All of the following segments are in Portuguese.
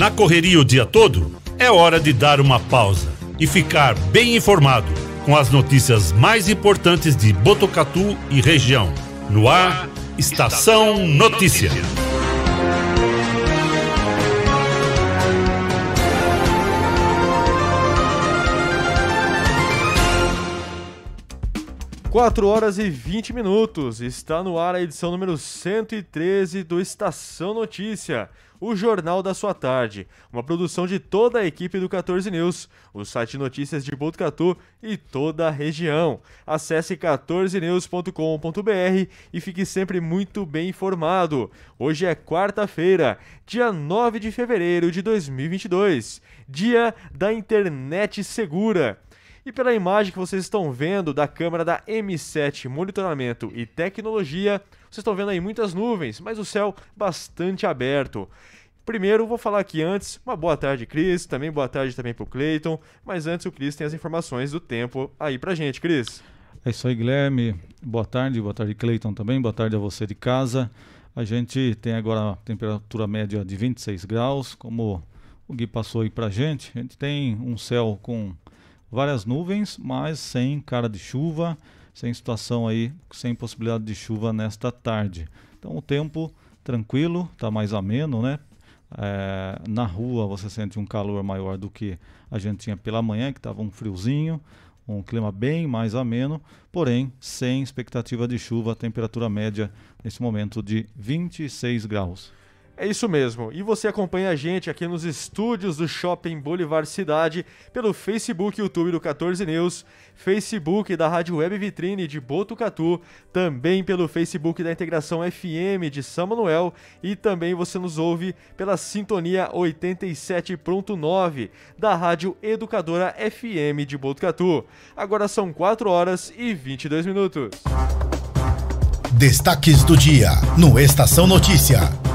Na correria o dia todo, é hora de dar uma pausa e ficar bem informado com as notícias mais importantes de Botucatu e região. No ar, Estação Notícia. Quatro horas e 20 minutos. Está no ar a edição número 113 do Estação Notícia o Jornal da Sua Tarde, uma produção de toda a equipe do 14 News, o site notícias de Botucatu e toda a região. Acesse 14news.com.br e fique sempre muito bem informado. Hoje é quarta-feira, dia 9 de fevereiro de 2022, dia da internet segura. E pela imagem que vocês estão vendo da câmera da M7 Monitoramento e Tecnologia, vocês estão vendo aí muitas nuvens, mas o céu bastante aberto. Primeiro, vou falar aqui antes, uma boa tarde, Cris, também boa tarde também pro Cleiton, mas antes o Cris tem as informações do tempo aí pra gente, Cris. É isso aí, Guilherme. Boa tarde, boa tarde, Cleiton também, boa tarde a você de casa. A gente tem agora a temperatura média de 26 graus, como o Gui passou aí pra gente. A gente tem um céu com várias nuvens, mas sem cara de chuva, sem situação aí, sem possibilidade de chuva nesta tarde. Então o tempo tranquilo, está mais ameno, né? É, na rua você sente um calor maior do que a gente tinha pela manhã, que estava um friozinho, um clima bem mais ameno, porém sem expectativa de chuva, temperatura média nesse momento de 26 graus. É isso mesmo. E você acompanha a gente aqui nos estúdios do Shopping Boulevard Cidade pelo Facebook e YouTube do 14 News, Facebook da Rádio Web Vitrine de Botucatu, também pelo Facebook da Integração FM de São Manuel e também você nos ouve pela Sintonia 87.9 da Rádio Educadora FM de Botucatu. Agora são 4 horas e 22 minutos. Destaques do dia no Estação Notícia.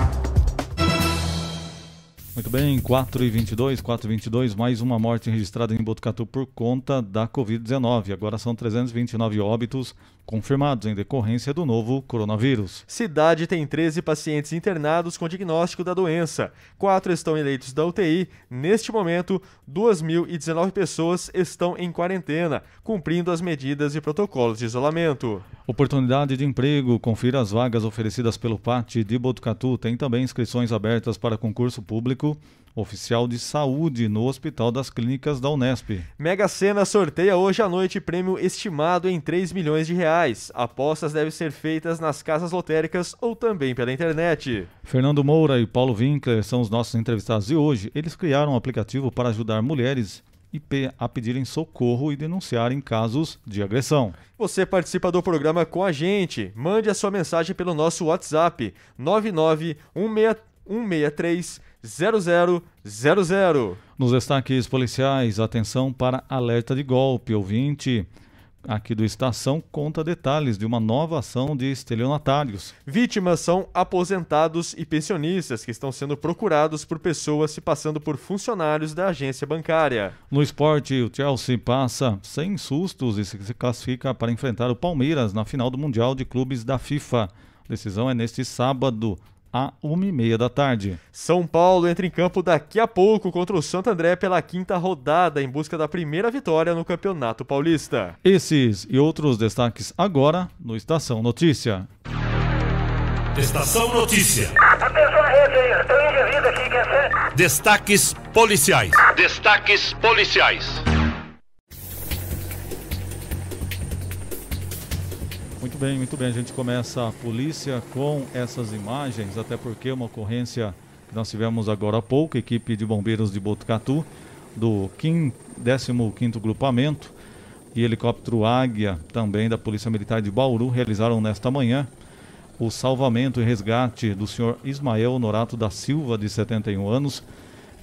Muito bem, 4 e 22, 4 e 22, mais uma morte registrada em Botucatu por conta da Covid-19. Agora são 329 óbitos confirmados em decorrência do novo coronavírus. Cidade tem 13 pacientes internados com diagnóstico da doença. Quatro estão em leitos da UTI. Neste momento, 2.019 pessoas estão em quarentena, cumprindo as medidas e protocolos de isolamento. Oportunidade de emprego. Confira as vagas oferecidas pelo PAT de Botucatu. Tem também inscrições abertas para concurso público oficial de saúde no Hospital das Clínicas da Unesp. Mega Sena sorteia hoje à noite prêmio estimado em 3 milhões de reais. Apostas devem ser feitas nas casas lotéricas ou também pela internet. Fernando Moura e Paulo Winkler são os nossos entrevistados de hoje. Eles criaram um aplicativo para ajudar mulheres a pedirem socorro e denunciarem casos de agressão. Você participa do programa com a gente. Mande a sua mensagem pelo nosso WhatsApp 99 163 0000. Nos destaques policiais, atenção para alerta de golpe. Ouvinte aqui do Estação conta detalhes de uma nova ação de estelionatários. Vítimas são aposentados e pensionistas que estão sendo procurados por pessoas se passando por funcionários da agência bancária. No esporte, o Chelsea passa sem sustos e se classifica para enfrentar o Palmeiras na final do Mundial de Clubes da FIFA. A decisão é neste sábado, a uma e meia da tarde. São Paulo entra em campo daqui a pouco contra o Santo André pela quinta rodada em busca da primeira vitória no Campeonato Paulista. Esses e outros destaques agora no Estação Notícia. Estação Notícia. Atenção rede aí, aqui? Destaques policiais. Destaques policiais. Muito bem, muito bem. A gente começa a polícia com essas imagens, até porque uma ocorrência que nós tivemos agora há pouco, equipe de bombeiros de Botucatu, do 15º Grupamento e helicóptero Águia, também da Polícia Militar de Bauru, realizaram nesta manhã o salvamento e resgate do senhor Ismael Norato da Silva, de 71 anos,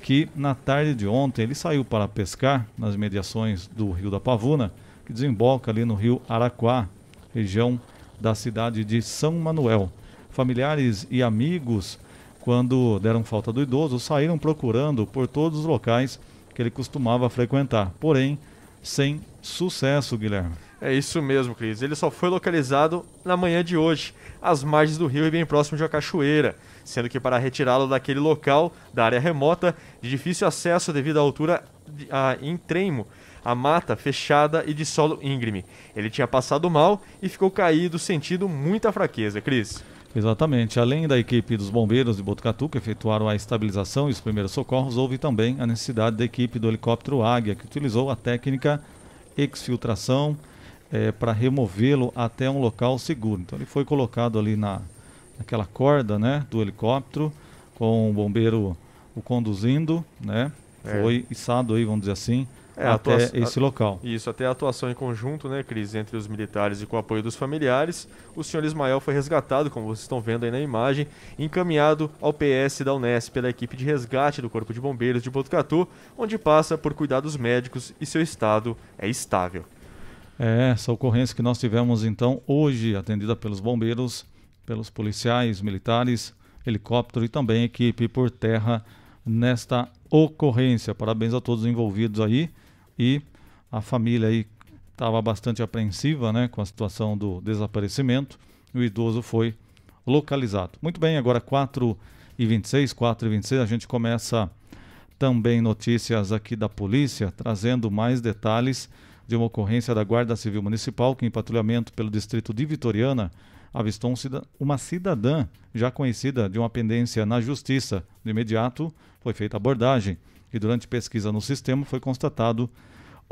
que na tarde de ontem ele saiu para pescar nas mediações do Rio da Pavuna, que desemboca ali no Rio Araquá, região da cidade de São Manuel. Familiares e amigos, quando deram falta do idoso, saíram procurando por todos os locais que ele costumava frequentar, porém sem sucesso, Guilherme. É isso mesmo, Cris. Ele só foi localizado na manhã de hoje, às margens do rio e bem próximo de uma cachoeira, sendo que para retirá-lo daquele local, da área remota, de difícil acesso devido à altura a, em tremo, a mata fechada e de solo íngreme. Ele tinha passado mal e ficou caído, sentindo muita fraqueza, Cris. Exatamente. Além da equipe dos bombeiros de Botucatu, que efetuaram a estabilização e os primeiros socorros, houve também a necessidade da equipe do helicóptero Águia, que utilizou a técnica exfiltração é, para removê-lo até um local seguro. Então ele foi colocado ali na, naquela corda né, do helicóptero, com o bombeiro o conduzindo, né? É. Foi içado aí, vamos dizer assim, É, até atua- esse local. Isso, até a atuação em conjunto, né, Cris, entre os militares e com o apoio dos familiares, o senhor Ismael foi resgatado, como vocês estão vendo aí na imagem, encaminhado ao PS da Unesp pela equipe de resgate do Corpo de Bombeiros de Botucatu, onde passa por cuidados médicos e seu estado é estável. É, essa ocorrência que nós tivemos então hoje, atendida pelos bombeiros, pelos policiais, militares, helicóptero e também equipe por terra nesta ocorrência. Parabéns a todos os envolvidos aí e a família aí estava bastante apreensiva, né, com a situação do desaparecimento. E o idoso foi localizado. Muito bem, agora 4 e 26, 4 e 26, a gente começa também notícias aqui da polícia, trazendo mais detalhes de uma ocorrência da Guarda Civil Municipal que, em patrulhamento pelo distrito de Vitoriana, avistou um uma cidadã já conhecida de uma pendência na justiça. De imediato, foi feita abordagem e, durante pesquisa no sistema, foi constatado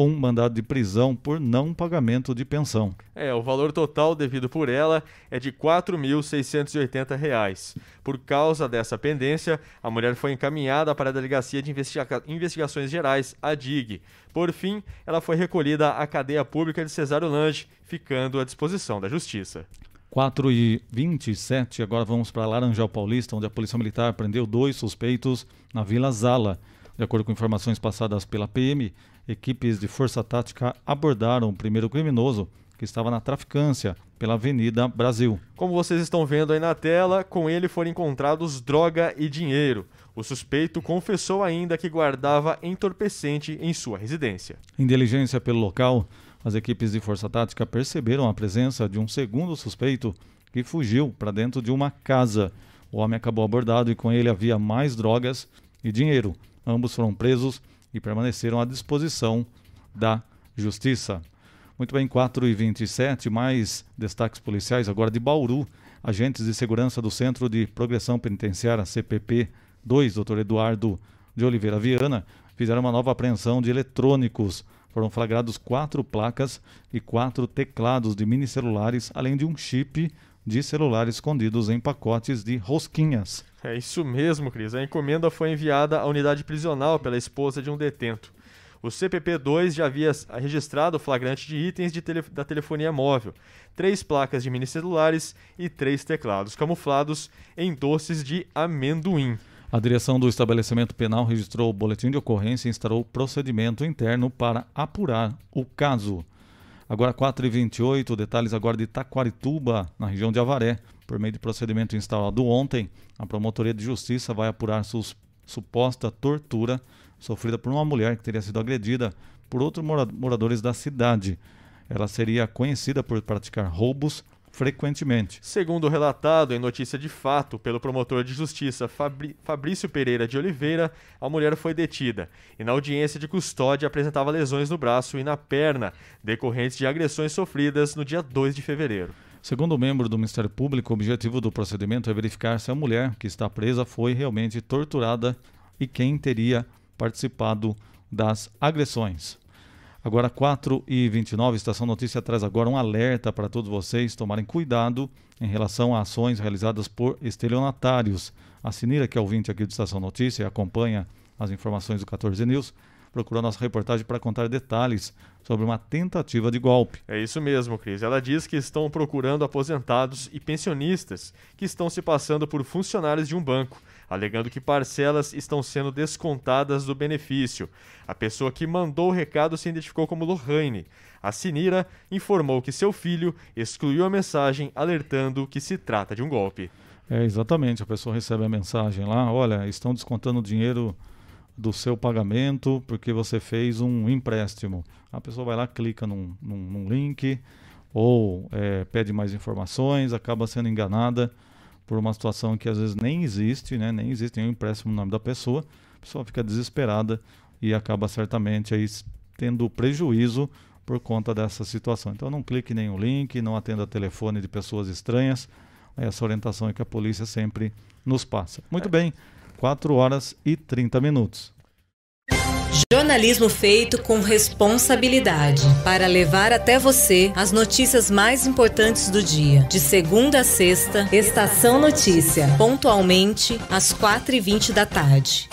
um mandado de prisão por não pagamento de pensão. É, o valor total devido por ela é de 4.680 reais. Por causa dessa pendência, a mulher foi encaminhada para a Delegacia de Investiga- Investigações Gerais, a DIG. Por fim, ela foi recolhida à cadeia pública de Cesário Lange, ficando à disposição da Justiça. 4 e 27, agora vamos para Laranjal Paulista, onde a Polícia Militar prendeu dois suspeitos na Vila Zala. De acordo com informações passadas pela PM, equipes de força tática abordaram o primeiro criminoso, que estava na traficância pela Avenida Brasil. Como vocês estão vendo aí na tela, com ele foram encontrados droga e dinheiro. O suspeito confessou ainda que guardava entorpecente em sua residência. Em diligência pelo local, as equipes de força tática perceberam a presença de um segundo suspeito que fugiu para dentro de uma casa. O homem acabou abordado e com ele havia mais drogas e dinheiro. Ambos foram presos e permaneceram à disposição da justiça. Muito bem, 4 e 27, mais destaques policiais agora de Bauru. Agentes de segurança do Centro de Progressão Penitenciária, CPP 2, Dr. Eduardo de Oliveira Viana, fizeram uma nova apreensão de eletrônicos. Foram flagrados quatro placas e quatro teclados de mini celulares, além de um chip de celular escondidos em pacotes de rosquinhas. É isso mesmo, Cris. A encomenda foi enviada à unidade prisional pela esposa de um detento. O CPP-2 já havia registrado o flagrante de itens de tele- da telefonia móvel, três placas de minicelulares e três teclados camuflados em doces de amendoim. A direção do estabelecimento penal registrou o boletim de ocorrência e instaurou procedimento interno para apurar o caso. Agora 4 e 28 detalhes agora de Taquarituba, na região de Avaré. Por meio de procedimento instaurado ontem, a Promotoria de Justiça vai apurar sus- suposta tortura sofrida por uma mulher que teria sido agredida por outros mora- moradores da cidade. Ela seria conhecida por praticar roubos frequentemente. Segundo relatado em notícia de fato pelo promotor de justiça Fabri- Fabrício Pereira de Oliveira, a mulher foi detida e na audiência de custódia apresentava lesões no braço e na perna, decorrentes de agressões sofridas no dia 2 de fevereiro. Segundo o membro do Ministério Público, o objetivo do procedimento é verificar se a mulher que está presa foi realmente torturada e quem teria participado das agressões. Agora, 4 e 29, Estação Notícia traz agora um alerta para todos vocês tomarem cuidado em relação a ações realizadas por estelionatários. A Sinira, que é ouvinte aqui do Estação Notícia e acompanha as informações do 14 News, procurou nossa reportagem para contar detalhes sobre uma tentativa de golpe. É isso mesmo, Cris. Ela diz que estão procurando aposentados e pensionistas que estão se passando por funcionários de um banco, alegando que parcelas estão sendo descontadas do benefício. A pessoa que mandou o recado se identificou como Lohane. A Sinira informou que seu filho excluiu a mensagem alertando que se trata de um golpe. É, exatamente. A pessoa recebe a mensagem lá, olha, estão descontando dinheiro do seu pagamento porque você fez um empréstimo. A pessoa vai lá, clica num, num, num link ou é, pede mais informações, acaba sendo enganada por uma situação que às vezes nem existe, né? nem existe nenhum empréstimo no nome da pessoa, a pessoa fica desesperada e acaba certamente aí tendo prejuízo por conta dessa situação. Então não clique em nenhum link, não atenda telefone de pessoas estranhas. Essa orientação é que a polícia sempre nos passa. Muito é. bem, 4 horas e 30 minutos. Jornalismo feito com responsabilidade para levar até você as notícias mais importantes do dia. De segunda a sexta, Estação Notícia, pontualmente às 4h20 da tarde.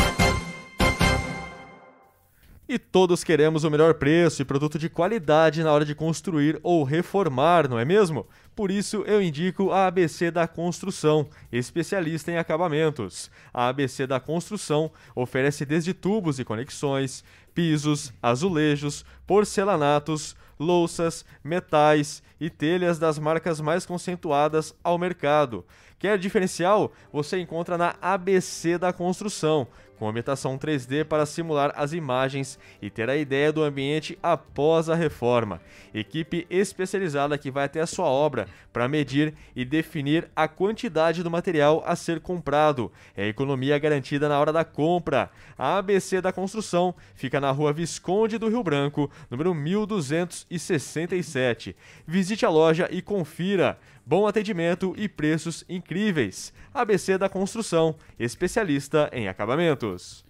E todos queremos o melhor preço e produto de qualidade na hora de construir ou reformar, não é mesmo? Por isso eu indico a ABC da Construção, especialista em acabamentos. A ABC da Construção oferece desde tubos e conexões, pisos, azulejos, porcelanatos, louças, metais e telhas das marcas mais conceituadas ao mercado. Quer diferencial? Você encontra na ABC da Construção com imitação 3D para simular as imagens e ter a ideia do ambiente após a reforma. Equipe especializada que vai até a sua obra para medir e definir a quantidade do material a ser comprado. É economia garantida na hora da compra. A ABC da Construção fica na rua Visconde do Rio Branco, número 1267. Visite a loja e confira. Bom atendimento e preços incríveis. ABC da Construção, especialista em acabamentos.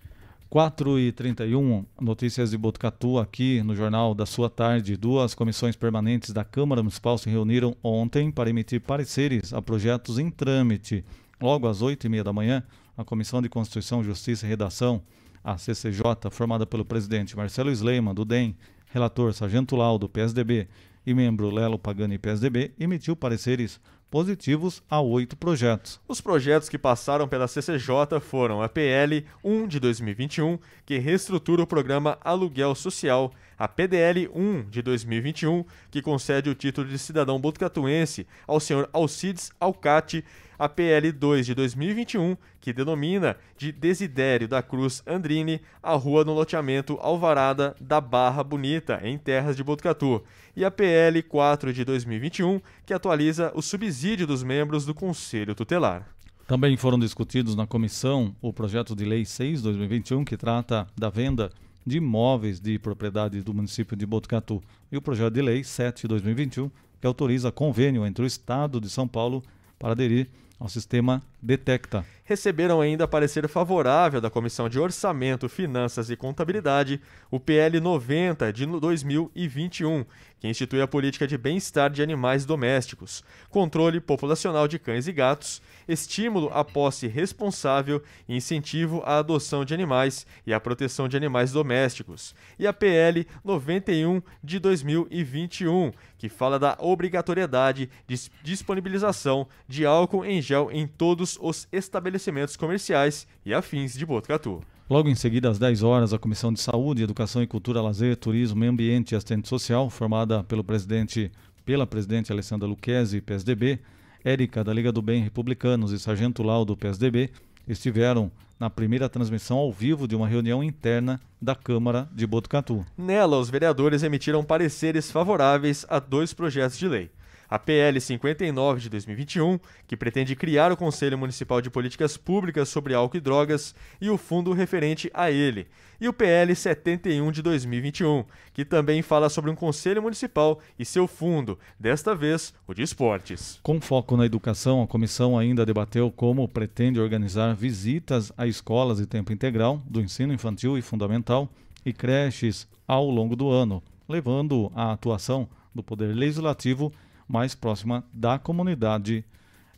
4 e 31 notícias de Botucatu aqui no Jornal da Sua Tarde. Duas comissões permanentes da Câmara Municipal se reuniram ontem para emitir pareceres a projetos em trâmite. Logo às 8 e meia da manhã, a Comissão de Constituição, Justiça e Redação, a CCJ, formada pelo presidente Marcelo Sleiman, do DEM, relator Sargento Lau, do PSDB, e membro Lelo Pagani PSDB, emitiu pareceres positivos a oito projetos. Os projetos que passaram pela CCJ foram a PL 1 de 2021, que reestrutura o programa Aluguel Social, a PDL 1 de 2021, que concede o título de cidadão botucatuense ao senhor Alcides Alcate a PL 2 de 2021, que denomina de Desidério da Cruz Andrini a rua no loteamento Alvarada da Barra Bonita, em terras de Botucatu, e a PL 4 de 2021, que atualiza o subsídio dos membros do Conselho Tutelar. Também foram discutidos na comissão o projeto de lei 6/2021 que trata da venda de imóveis de propriedade do município de Botucatu e o projeto de lei 7/2021 que autoriza convênio entre o Estado de São Paulo para aderir ao sistema Detecta. Receberam ainda parecer favorável da Comissão de Orçamento, Finanças e Contabilidade, o PL 90 de 2021, que institui a política de bem-estar de animais domésticos, controle populacional de cães e gatos, estímulo à posse responsável e incentivo à adoção de animais e à proteção de animais domésticos, e a PL 91 de 2021, que fala da obrigatoriedade de disponibilização de álcool em gel em todos os estabelecimentos comerciais e afins de Botucatu. Logo em seguida, às 10 horas, a Comissão de Saúde, Educação e Cultura, Lazer, Turismo, Meio Ambiente e Assistente Social, formada pelo presidente, pela presidente Alessandra Luquezzi, PSDB, Érica, da Liga do Bem Republicanos e Sargento Lau, do PSDB, estiveram na primeira transmissão ao vivo de uma reunião interna da Câmara de Botucatu. Nela, os vereadores emitiram pareceres favoráveis a dois projetos de lei a PL 59 de 2021, que pretende criar o Conselho Municipal de Políticas Públicas sobre Álcool e Drogas e o fundo referente a ele, e o PL 71 de 2021, que também fala sobre um Conselho Municipal e seu fundo, desta vez o de esportes. Com foco na educação, a comissão ainda debateu como pretende organizar visitas a escolas de tempo integral do ensino infantil e fundamental e creches ao longo do ano, levando a atuação do Poder Legislativo mais próxima da comunidade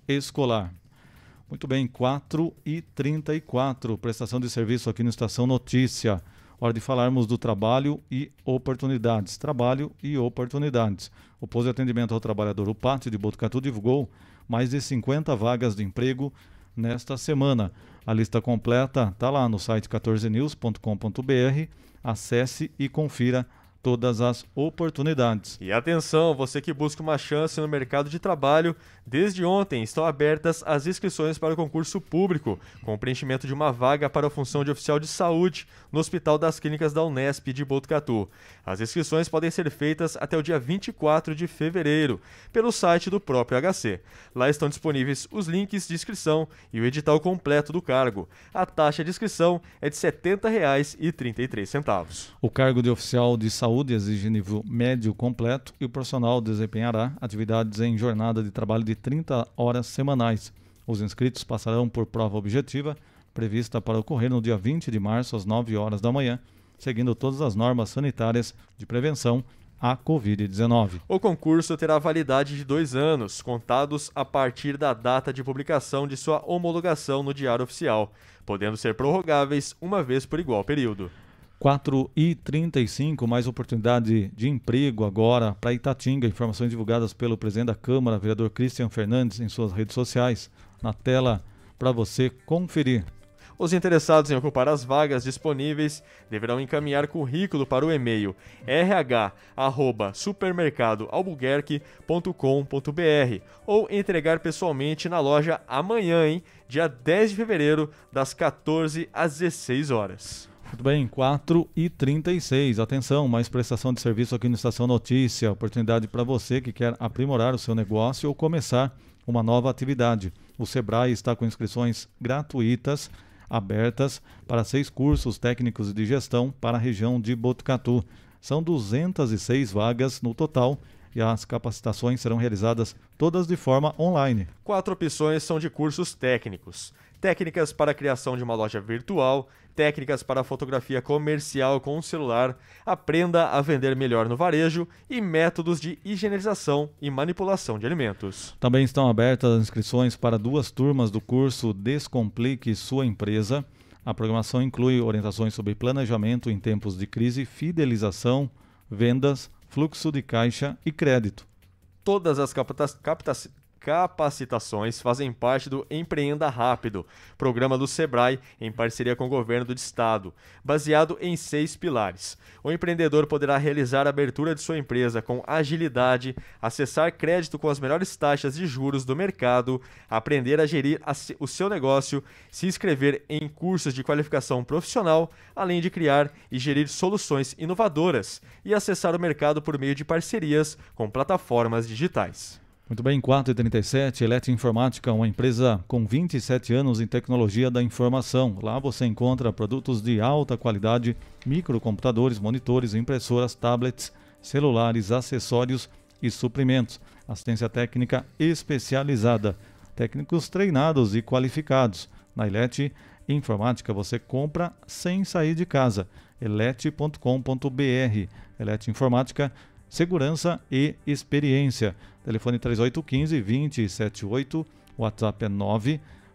escolar. Muito bem, 4 e 34 prestação de serviço aqui no Estação Notícia. Hora de falarmos do trabalho e oportunidades. Trabalho e oportunidades. O posto de atendimento ao trabalhador, o Pátio de Botucatu, divulgou mais de 50 vagas de emprego nesta semana. A lista completa está lá no site 14news.com.br. Acesse e confira todas as oportunidades. E atenção, você que busca uma chance no mercado de trabalho, desde ontem estão abertas as inscrições para o concurso público, com o preenchimento de uma vaga para a função de oficial de saúde no Hospital das Clínicas da Unesp de Botucatu. As inscrições podem ser feitas até o dia 24 de fevereiro, pelo site do próprio HC. Lá estão disponíveis os links de inscrição e o edital completo do cargo. A taxa de inscrição é de R$ 70,33. O cargo de oficial de saúde exige nível médio completo e o profissional desempenhará atividades em jornada de trabalho de 30 horas semanais. Os inscritos passarão por prova objetiva, prevista para ocorrer no dia 20 de março, às 9 horas da manhã, seguindo todas as normas sanitárias de prevenção à Covid-19. O concurso terá validade de dois anos, contados a partir da data de publicação de sua homologação no Diário Oficial, podendo ser prorrogáveis uma vez por igual período. 4 e 35, mais oportunidade de emprego agora para Itatinga. Informações divulgadas pelo presidente da Câmara, vereador Christian Fernandes, em suas redes sociais. Na tela para você conferir. Os interessados em ocupar as vagas disponíveis deverão encaminhar currículo para o e-mail rh@supermercadoalbuquerque.com.br ou entregar pessoalmente na loja amanhã, hein, dia 10 de fevereiro, das 14 às 16 horas. Muito bem, 4 e 36. Atenção, mais prestação de serviço aqui no Estação Notícia. Oportunidade para você que quer aprimorar o seu negócio ou começar uma nova atividade. O Sebrae está com inscrições gratuitas abertas para seis cursos técnicos de gestão para a região de Botucatu. São 206 vagas no total e as capacitações serão realizadas todas de forma online. Quatro opções são de cursos técnicos: técnicas para a criação de uma loja virtual, técnicas para fotografia comercial com o celular, aprenda a vender melhor no varejo e métodos de higienização e manipulação de alimentos. Também estão abertas as inscrições para duas turmas do curso Descomplique Sua Empresa. A programação inclui orientações sobre planejamento em tempos de crise, fidelização, vendas, fluxo de caixa e crédito. Todas as capta capta capacitações fazem parte do Empreenda Rápido, programa do Sebrae em parceria com o governo do estado, baseado em seis pilares. O empreendedor poderá realizar a abertura de sua empresa com agilidade, acessar crédito com as melhores taxas de juros do mercado, aprender a gerir a o seu negócio, se inscrever em cursos de qualificação profissional, além de criar e gerir soluções inovadoras e acessar o mercado por meio de parcerias com plataformas digitais. Muito bem, 4 e 37 Elete Informática, uma empresa com 27 anos em tecnologia da informação. Lá você encontra produtos de alta qualidade, microcomputadores, monitores, impressoras, tablets, celulares, acessórios e suprimentos. Assistência técnica especializada. Técnicos treinados e qualificados. Na Elete Informática você compra sem sair de casa. elete.com.br. Elete Informática segurança e experiência. Telefone 3815 2078, WhatsApp é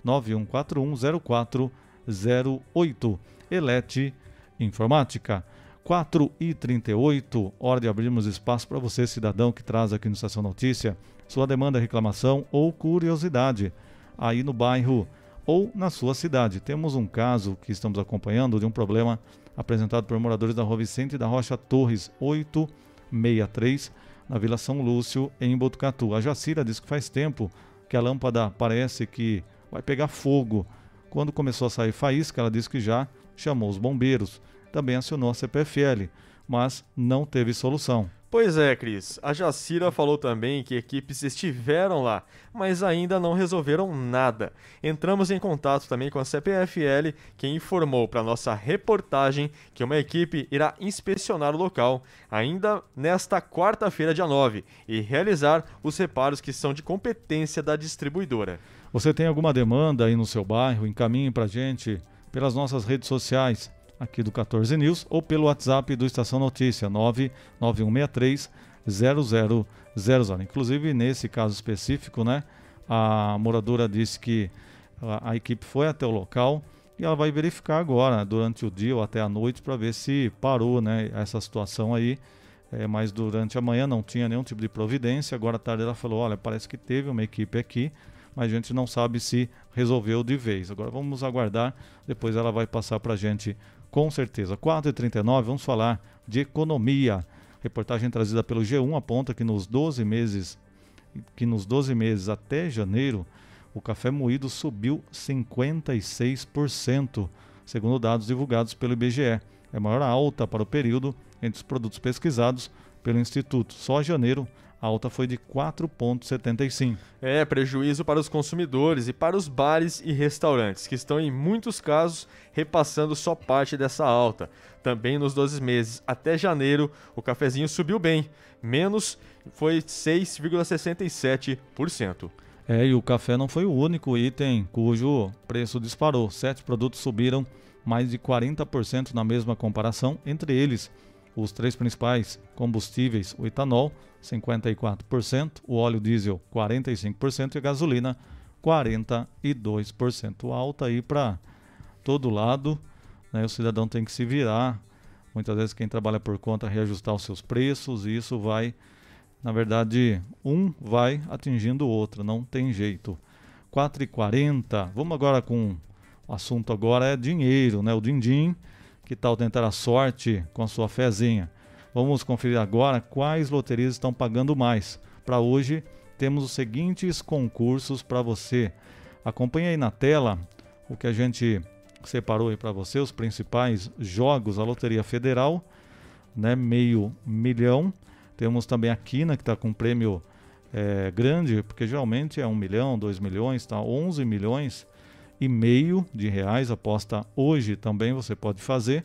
991410408. Elete Informática. 4 e 38, hora de abrirmos espaço para você, cidadão que traz aqui no Estação Notícia sua demanda, reclamação ou curiosidade aí no bairro ou na sua cidade. Temos um caso que estamos acompanhando de um problema apresentado por moradores da Rua Vicente da Rocha Torres 8 63, na Vila São Lúcio, em Botucatu. A Jacira diz que faz tempo que a lâmpada parece que vai pegar fogo. Quando começou a sair faísca, ela disse que já chamou os bombeiros. Também acionou a CPFL, mas não teve solução. Pois é, Cris. A Jacira falou também que equipes estiveram lá, mas ainda não resolveram nada. Entramos em contato também com a CPFL, que informou para nossa reportagem que uma equipe irá inspecionar o local ainda nesta quarta-feira, dia 9, e realizar os reparos que são de competência da distribuidora. Você tem alguma demanda aí no seu bairro? Encaminhe para a gente pelas nossas redes sociais aqui do 14 News ou pelo WhatsApp do Estação Notícia 99163 0000. Inclusive, nesse caso específico, né, a moradora disse que a, a, equipe foi até o local e ela vai verificar agora, durante o dia ou até a noite, para ver se parou né, essa situação aí. É, mas durante a manhã não tinha nenhum tipo de providência. Agora à tarde ela falou: olha, parece que teve uma equipe aqui, mas a gente não sabe se resolveu de vez. Agora vamos aguardar, depois ela vai passar para a gente com certeza. 4h39, vamos falar de Economia. Reportagem trazida pelo G1 aponta que nos 12 meses que nos 12 meses até janeiro, o café moído subiu 56%, segundo dados divulgados pelo IBGE. É a maior alta para o período entre os produtos pesquisados pelo Instituto. Só janeiro a alta foi de 4,75. É, prejuízo para os consumidores e para os bares e restaurantes, que estão em muitos casos repassando só parte dessa alta. Também nos 12 meses até janeiro, o cafezinho subiu bem, menos foi 6,67%. É, e o café não foi o único item cujo preço disparou. Sete produtos subiram mais de 40% na mesma comparação, entre eles os três principais combustíveis, o etanol, 54%, o óleo diesel, 45% e a gasolina, 42%. Alta aí para todo lado, né? o cidadão tem que se virar. Muitas vezes quem trabalha por conta reajustar os seus preços e isso vai, na verdade, um vai atingindo o outro, não tem jeito. 4,40. Vamos agora com o assunto agora é dinheiro, né? O din-din que tal tentar a sorte com a sua fezinha? Vamos conferir agora quais loterias estão pagando mais. Para hoje, temos os seguintes concursos para você. Acompanhe aí na tela o que a gente separou aí para você, os principais jogos, a Loteria Federal, né, meio milhão. Temos também a Quina, que está com prêmio é, grande, porque geralmente é um milhão, dois milhões, tá? 11 milhões e meio de reais. Aposta hoje também você pode fazer.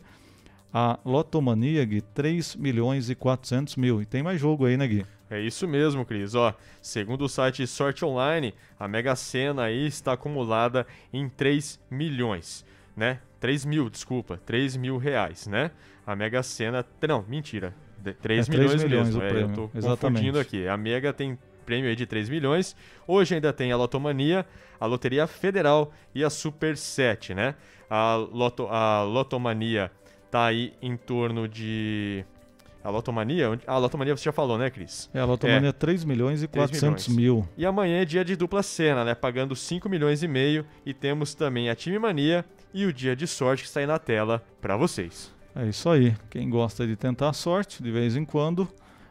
A Lotomania, Gui, 3 milhões e 400 mil. E tem mais jogo aí, né, Gui? É isso mesmo, Cris. Ó, segundo o site Sorte Online, a Mega Sena aí está acumulada em 3 milhões, né? 3 mil, desculpa, 3 mil reais, né? A Mega Sena, não, mentira, 3 é milhões, 3 milhões mesmo. o É, eu tô exatamente. confundindo aqui. A Mega tem prêmio aí de 3 milhões. Hoje ainda tem a Lotomania, a Loteria Federal e a Super 7, né? A, Loto, a Lotomania tá aí em torno de... A Lotomania? a Lotomania você já falou, né, Cris? É, a Lotomania 3 milhões e 3 400 milhões. mil. E amanhã é dia de dupla cena, né? Pagando 5 milhões e meio. E temos também a Time Mania e o Dia de Sorte que está aí na tela para vocês. É isso aí. Quem gosta de tentar a sorte de vez em quando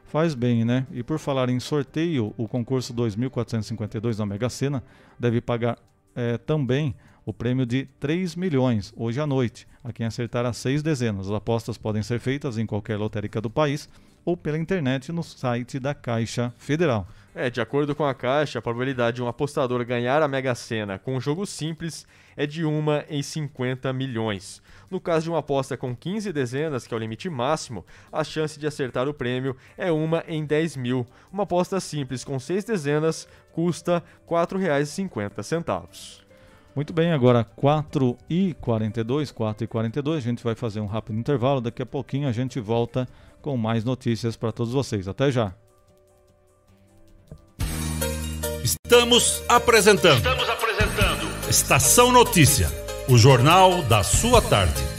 faz bem, né? E por falar em sorteio, o concurso 2452 da Mega Sena deve pagar é, também o prêmio de 3 milhões hoje à noite a quem acertar as seis dezenas. As apostas podem ser feitas em qualquer lotérica do país ou pela internet no site da Caixa Federal. É, de acordo com a Caixa, a probabilidade de um apostador ganhar a Mega Sena com um jogo simples é de 1 em 50 milhões. No caso de uma aposta com 15 dezenas, que é o limite máximo, a chance de acertar o prêmio é 1 em 10 mil. Uma aposta simples com 6 dezenas custa R$ 4,50. Muito bem, agora 4 e 42, 4 e 42, a gente vai fazer um rápido intervalo. Daqui a pouquinho a gente volta com mais notícias para todos vocês. Até já. Estamos apresentando Estamos apresentando Estação Notícia, o jornal da sua tarde.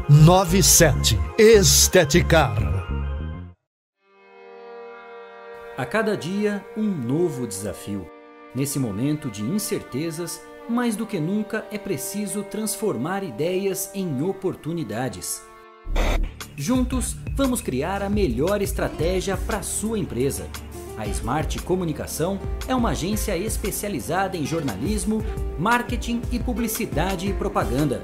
97. Esteticar. A cada dia, um novo desafio. Nesse momento de incertezas, mais do que nunca é preciso transformar ideias em oportunidades. Juntos, vamos criar a melhor estratégia para sua empresa. A Smart Comunicação é uma agência especializada em jornalismo, marketing e publicidade e propaganda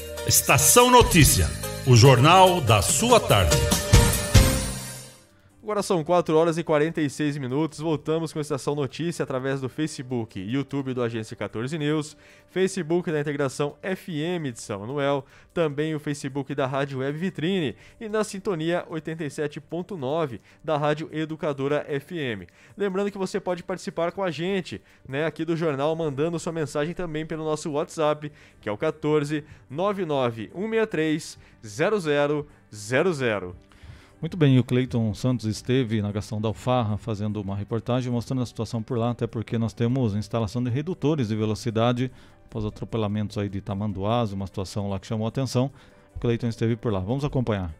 Estação Notícia, o jornal da sua tarde. Agora são 4 horas e 46 minutos. Voltamos com a Estação Notícia através do Facebook, YouTube do Agência 14 News, Facebook da Integração FM de São Manuel, também o Facebook da Rádio Web Vitrine e na sintonia 87.9 da Rádio Educadora FM. Lembrando que você pode participar com a gente, né, aqui do jornal, mandando sua mensagem também pelo nosso WhatsApp, que é o 14 99 163 0000. Muito bem, o Cleiton Santos esteve na Gastão da Alfarra fazendo uma reportagem mostrando a situação por lá, até porque nós temos instalação de redutores de velocidade após atropelamentos aí de Tamanduás, uma situação lá que chamou a atenção. O Cleiton esteve por lá. Vamos acompanhar.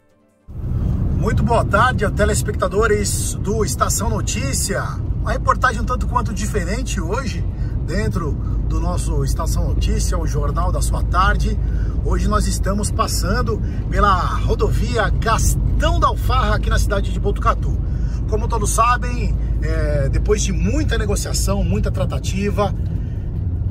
Muito boa tarde, telespectadores do Estação Notícia. Uma reportagem um tanto quanto diferente hoje, dentro do nosso Estação Notícia, o Jornal da Sua Tarde. Hoje nós estamos passando pela rodovia Gastão da Alfarra, aqui na cidade de Botucatu. Como todos sabem, é, depois de muita negociação, muita tratativa,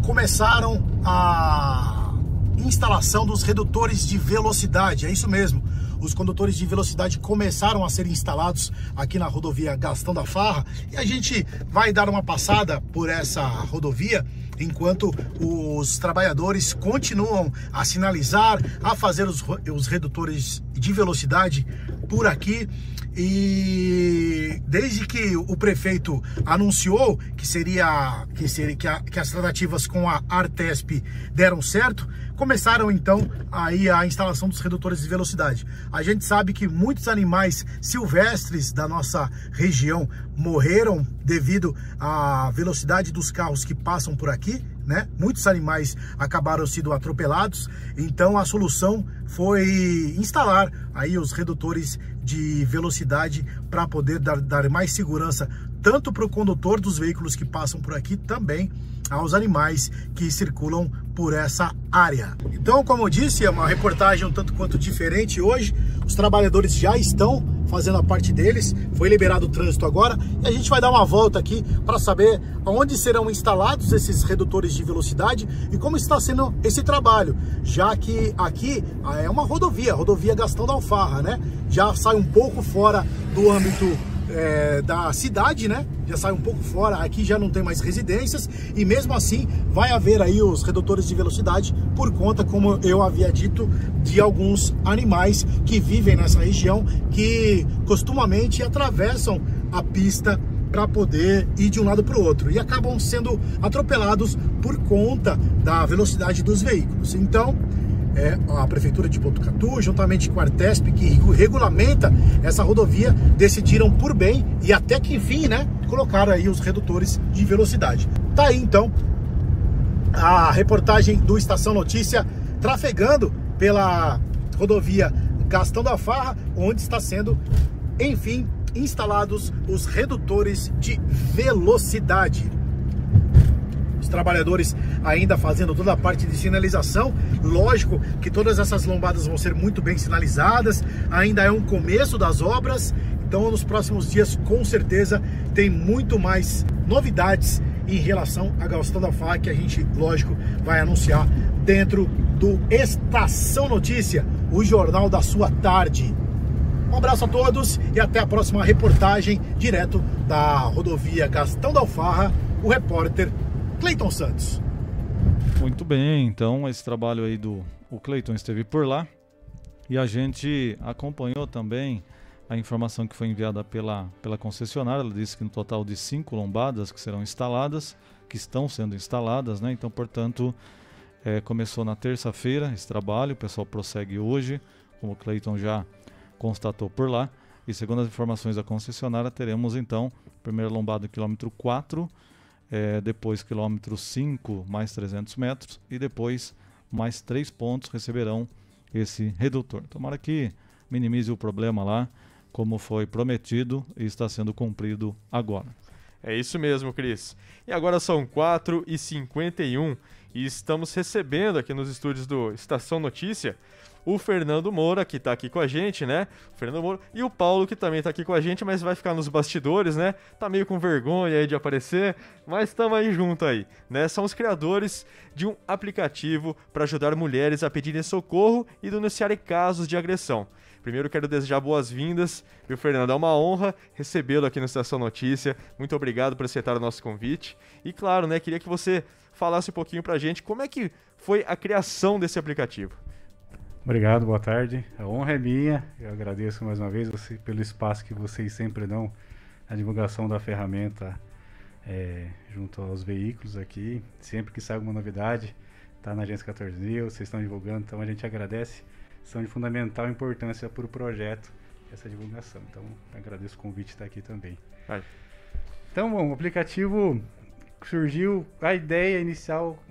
começaram a instalação dos redutores de velocidade. É isso mesmo os condutores de velocidade começaram a ser instalados aqui na rodovia Gastão da Farra. E a gente vai dar uma passada por essa rodovia enquanto os trabalhadores continuam a sinalizar, a fazer os, os redutores de velocidade por aqui. E desde que o prefeito anunciou que seria que seria que, a, que as tratativas com a Artesp deram certo, começaram então aí a instalação dos redutores de velocidade. A gente sabe que muitos animais silvestres da nossa região morreram devido à velocidade dos carros que passam por aqui, né? Muitos animais acabaram sendo atropelados, então a solução foi instalar aí os redutores de velocidade para poder dar, dar mais segurança tanto para o condutor dos veículos que passam por aqui, também aos animais que circulam por essa área. Então, como eu disse, é uma reportagem um tanto quanto diferente hoje. Os trabalhadores já estão fazendo a parte deles, foi liberado o trânsito agora e a gente vai dar uma volta aqui para saber onde serão instalados esses redutores de velocidade e como está sendo esse trabalho, já que aqui ah, é uma rodovia, rodovia Gastão da Alfarra, né? Já sai um pouco fora do âmbito é, da cidade, né? Já sai um pouco fora, aqui já não tem mais residências e mesmo assim vai haver aí os redutores de velocidade por conta, como eu havia dito, de alguns animais que vivem nessa região que costumamente atravessam a pista para poder ir de um lado para o outro e acabam sendo atropelados por conta da velocidade dos veículos. Então, é, a Prefeitura de Botucatu, juntamente com a Artesp, que regulamenta essa rodovia, decidiram por bem e até que enfim, né, colocaram aí os redutores de velocidade. Tá aí então a reportagem do Estação Notícia trafegando pela rodovia Gastão da Farra, onde está sendo, enfim, instalados os redutores de velocidade trabalhadores ainda fazendo toda a parte de sinalização. Lógico que todas essas lombadas vão ser muito bem sinalizadas, ainda é um começo das obras, então nos próximos dias com certeza tem muito mais novidades em relação a Gastão da Fá que a gente, lógico, vai anunciar dentro do Estação Notícia, o jornal da sua tarde. Um abraço a todos e até a próxima reportagem direto da rodovia Gastão da Alfarra, o repórter Cleiton Santos. Muito bem, então esse trabalho aí do o Cleiton esteve por lá e a gente acompanhou também a informação que foi enviada pela, pela concessionária. Ela disse que no total de cinco lombadas que serão instaladas, que estão sendo instaladas, né? Então, portanto, é, começou na terça-feira esse trabalho, o pessoal prossegue hoje, como o Cleiton já constatou por lá. E segundo as informações da concessionária, teremos então primeiro lombada quilômetro 4 é, depois quilômetro 5 mais 300 metros e depois mais três pontos receberão esse redutor. Tomara que minimize o problema lá, como foi prometido e está sendo cumprido agora. É isso mesmo, Cris. E agora são 4h51 e estamos recebendo aqui nos estúdios do Estação Notícia o Fernando Moura, que tá aqui com a gente, né? O Fernando Moura e o Paulo, que também tá aqui com a gente, mas vai ficar nos bastidores, né? Tá meio com vergonha aí de aparecer, mas estamos aí junto aí, né? São os criadores de um aplicativo para ajudar mulheres a pedirem socorro e denunciarem casos de agressão. Primeiro quero desejar boas-vindas, viu, Fernando? É uma honra recebê-lo aqui no Estação Notícia. Muito obrigado por aceitar o nosso convite. E claro, né, queria que você falasse um pouquinho pra gente como é que foi a criação desse aplicativo. Obrigado, boa tarde. A honra é minha. Eu agradeço mais uma vez você, pelo espaço que vocês sempre dão na divulgação da ferramenta é, junto aos veículos aqui. Sempre que sai alguma novidade, está na Agência 14 News, vocês estão divulgando, então a gente agradece. São de fundamental importância para o projeto essa divulgação. Então, agradeço o convite de estar aqui também. Vai. Então, bom, o aplicativo surgiu, a ideia inicial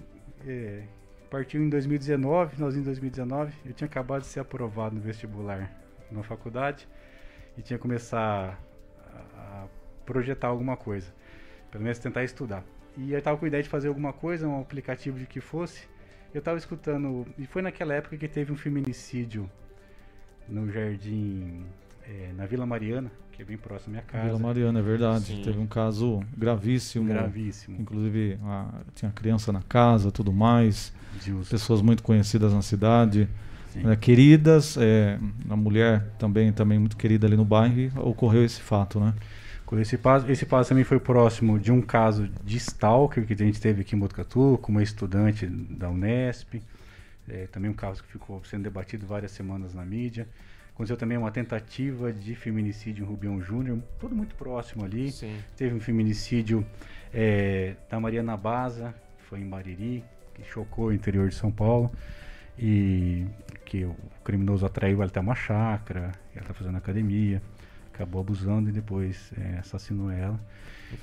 é, Partiu em 2019, finalzinho de 2019. Eu tinha acabado de ser aprovado no vestibular na faculdade e tinha que começar a projetar alguma coisa. Pelo menos tentar estudar. E eu estava com a ideia de fazer alguma coisa, um aplicativo de que fosse. Eu estava escutando, e foi naquela época que teve um feminicídio no Jardim, é, na Vila Mariana, que é bem próximo à minha casa. Vila Mariana, é verdade. Sim. Teve um caso gravíssimo. Gravíssimo. Inclusive, a, tinha criança na casa, tudo mais. Justo. Pessoas muito conhecidas na cidade. Né, queridas, é, a mulher também, também muito querida ali no bairro, e ocorreu esse fato, né? Esse caso, esse caso também foi próximo de um caso de stalker que a gente teve aqui em Botucatu, com uma estudante da Unesp. É, também um caso que ficou sendo debatido várias semanas na mídia. Aconteceu também uma tentativa de feminicídio em Rubião Júnior, tudo muito próximo ali. Sim. Teve um feminicídio é, da Mariana Baza, foi em Mariri, que chocou o interior de São Paulo. E que o criminoso atraiu ela até uma chácara, ela está fazendo academia, acabou abusando e depois é, assassinou ela.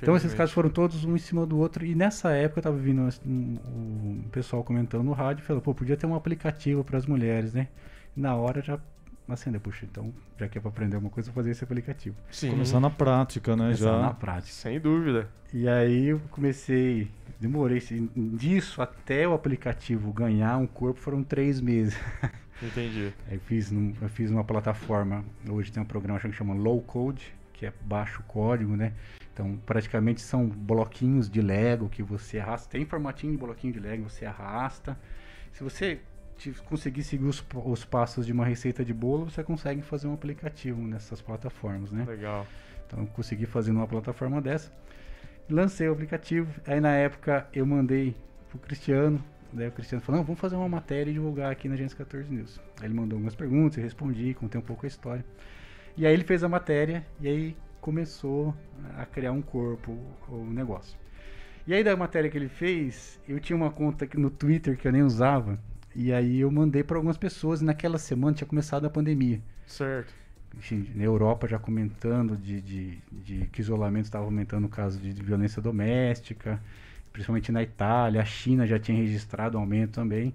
Então esses casos foram todos um em cima do outro. E nessa época eu estava vindo um, um, o pessoal comentando no rádio e falou, pô, podia ter um aplicativo para as mulheres, né? Na hora já assim, né, puxa, então, já que é para aprender uma coisa, vou fazer esse aplicativo. Sim. Começar na prática, né, Começar já. na prática. Sem dúvida. E aí eu comecei, demorei, assim, disso até o aplicativo ganhar um corpo foram três meses. Entendi. Aí fiz, eu fiz uma plataforma, hoje tem um programa que chama Low Code, que é baixo código, né? Então, praticamente são bloquinhos de Lego que você arrasta. Tem formatinho de bloquinho de Lego, você arrasta. Se você conseguir seguir os, os passos de uma receita de bolo, você consegue fazer um aplicativo nessas plataformas, né? Legal. Então eu consegui fazer numa plataforma dessa. Lancei o aplicativo. Aí na época eu mandei pro Cristiano. Daí o Cristiano falou, não, vamos fazer uma matéria e divulgar aqui na Agência 14 News. Aí ele mandou algumas perguntas, eu respondi, contei um pouco a história. E aí ele fez a matéria e aí começou a criar um corpo, o negócio. E aí da matéria que ele fez, eu tinha uma conta no Twitter que eu nem usava, e aí eu mandei para algumas pessoas, e naquela semana tinha começado a pandemia. Certo. Enfim, na Europa já comentando de, de, de que isolamento estava aumentando o caso de, de violência doméstica, principalmente na Itália, a China já tinha registrado um aumento também.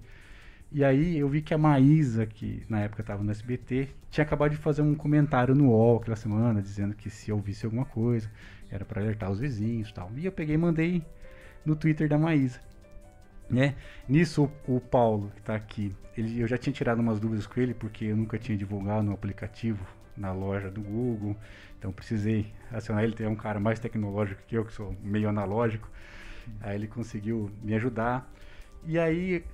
E aí eu vi que a Maísa, que na época estava no SBT, tinha acabado de fazer um comentário no UOL aquela semana, dizendo que se ouvisse alguma coisa, era para alertar os vizinhos e tal. E eu peguei e mandei no Twitter da Maísa. Né? Nisso o, o Paulo, que está aqui, ele, eu já tinha tirado umas dúvidas com ele, porque eu nunca tinha divulgado no aplicativo, na loja do Google, então precisei acionar ele, tem um cara mais tecnológico que eu, que sou meio analógico, aí ele conseguiu me ajudar. E aí,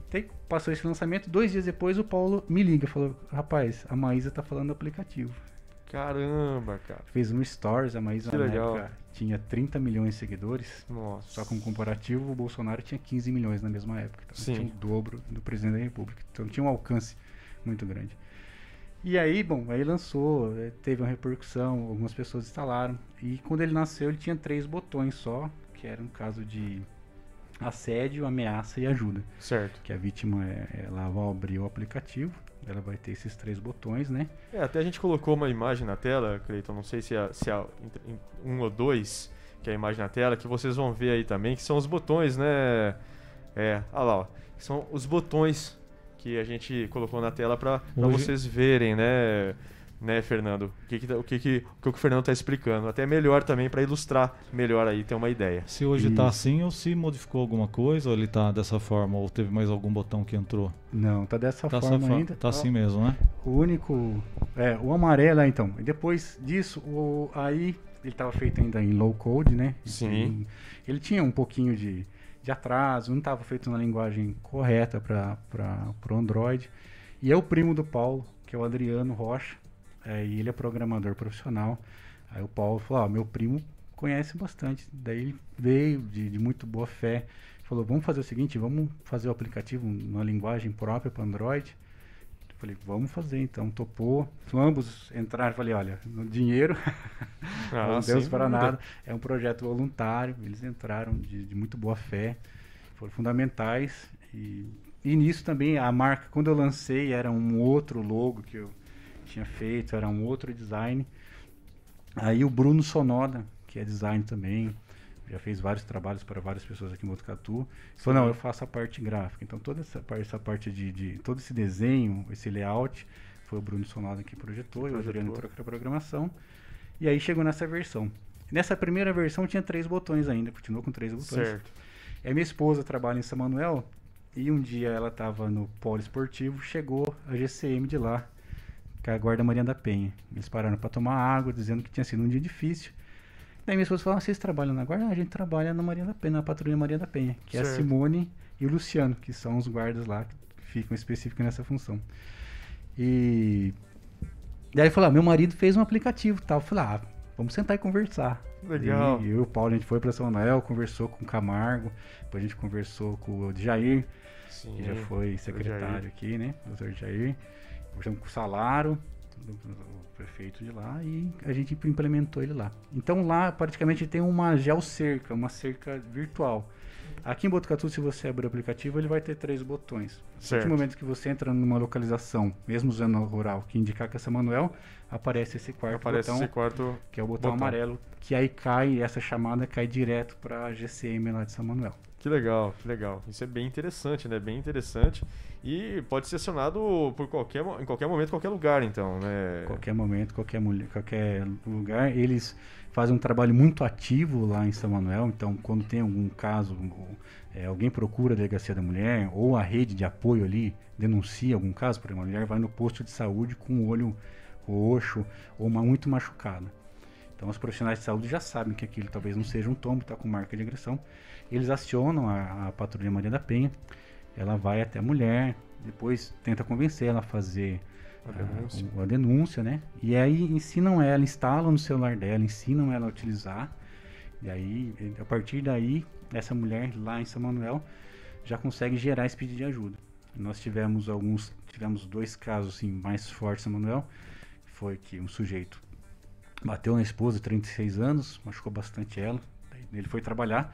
passou esse lançamento, dois dias depois o Paulo me liga, falou, rapaz, a Maísa tá falando do aplicativo. Caramba, cara. Fez um stories, a Maísa Que na legal. época tinha 30 milhões de seguidores. Nossa. Só como comparativo, o Bolsonaro tinha 15 milhões na mesma época. Então Sim. tinha o dobro do presidente da República. Então tinha um alcance muito grande. E aí, bom, aí lançou, eh, teve uma repercussão, algumas pessoas instalaram. E quando ele nasceu, ele tinha três botões só, que era no caso de assédio, ameaça e ajuda. Certo. Que a vítima, ela vai abrir o aplicativo, ela vai ter esses três botões, né? É, até a gente colocou uma imagem na tela, Cleiton, não sei se é, se é um ou dois, que é a imagem na tela, que vocês vão ver aí também, que são os botões, né? É, olha lá, ó. São os botões que a gente colocou na tela para Hoje- vocês verem, né? Né, Fernando? O que, que, tá- o, que, que, o que o Fernando tá explicando. Até melhor também para ilustrar melhor aí, ter uma ideia. Se hoje tá assim ou se modificou alguma coisa, ou ele tá dessa forma, ou teve mais algum botão que entrou? Não, tá dessa Tá forma essa ainda. Tá assim mesmo, né? O único. É, o amarelo, é, então. E depois disso, o, aí ele estava feito ainda em low code, né? Sim. Ele, ele tinha um pouquinho de, de atraso, não estava feito na linguagem correta para o Android. E é o primo do Paulo, que é o Adriano Rocha, é, e ele é programador profissional. Aí o Paulo falou: Ó, meu primo conhece bastante. Daí ele veio de, de muito boa fé. Falou: vamos fazer o seguinte, vamos fazer o aplicativo numa linguagem própria para Android. Falei, vamos fazer então. Topou. Ambos entraram. Falei, olha, no dinheiro Ah, não demos para nada. É um projeto voluntário. Eles entraram de, de muito boa fé. Foram fundamentais. E, e nisso também a marca, quando eu lancei, era um outro logo que eu tinha feito, era um outro design. Aí o Bruno Sonoda, que é design também, já fez vários trabalhos para várias pessoas aqui em Botucatu. Falou, não, eu faço a parte gráfica. Então toda essa parte, essa parte de, de- todo esse desenho, esse layout, foi o Bruno Sonoda que projetou, e o Projetou. Adriano entrou com a programação. E aí chegou nessa versão. Nessa primeira versão tinha três botões ainda, continuou com três botões. Certo. A minha esposa trabalha em São Manuel e um dia ela estava no polo esportivo, chegou a GCM de lá, com a guarda Maria da Penha. Eles pararam para tomar água, dizendo que tinha sido um dia difícil. Daí minha esposa falou: ah, vocês trabalham na guarda? Ah, a gente trabalha na Maria da Penha, na patrulha Maria da Penha, que é a Certo. Simone e o Luciano, que são os guardas lá que ficam específicos nessa função. E daí falou: ah, meu marido fez um aplicativo, e tal. Eu falei: ah, vamos sentar e conversar. Legal. E eu e o Paulo, a gente foi para São Manuel, conversou com o Camargo, depois a gente conversou com o Jair, Sim, que já foi secretário aqui, né? Doutor Jair. Conversamos com o Salaro, o prefeito de lá, e a gente implementou ele lá. Então lá praticamente tem uma geocerca, uma cerca virtual. Aqui em Botucatu, se você abrir o aplicativo, ele vai ter três botões. A Certo. partir do momento que você entra numa localização, mesmo usando o rural, que indicar que é São Manuel, aparece esse quarto Aparece botão, esse quarto que é o botão, botão. amarelo, que aí cai, essa chamada cai direto para a GCM lá de São Manuel. Que legal, que legal. Isso é bem interessante, né? Bem interessante. E pode ser acionado por qualquer, em qualquer momento, qualquer lugar, então, né? Qualquer momento, qualquer mulher, qualquer lugar, eles fazem um trabalho muito ativo lá em São Manuel. Então, quando tem algum caso, é, alguém procura a delegacia da mulher ou a rede de apoio ali denuncia algum caso, por exemplo, a mulher vai no posto de saúde com o olho roxo ou uma, muito machucada. Então, os profissionais de saúde já sabem que aquilo talvez não seja um tombo, está com marca de agressão. Eles acionam a, a patrulha Maria da Penha, ela vai até a mulher, depois tenta convencer ela a fazer A a- denúncia. o- a denúncia, né? E aí ensinam ela, instalam no celular dela, ensinam ela a utilizar. E aí, a partir daí, essa mulher lá em São Manuel já consegue gerar esse pedido de ajuda. Nós tivemos alguns, tivemos dois casos assim, mais fortes em São Manuel. Foi que um sujeito bateu na esposa, 36 anos, machucou bastante ela. Ele foi trabalhar,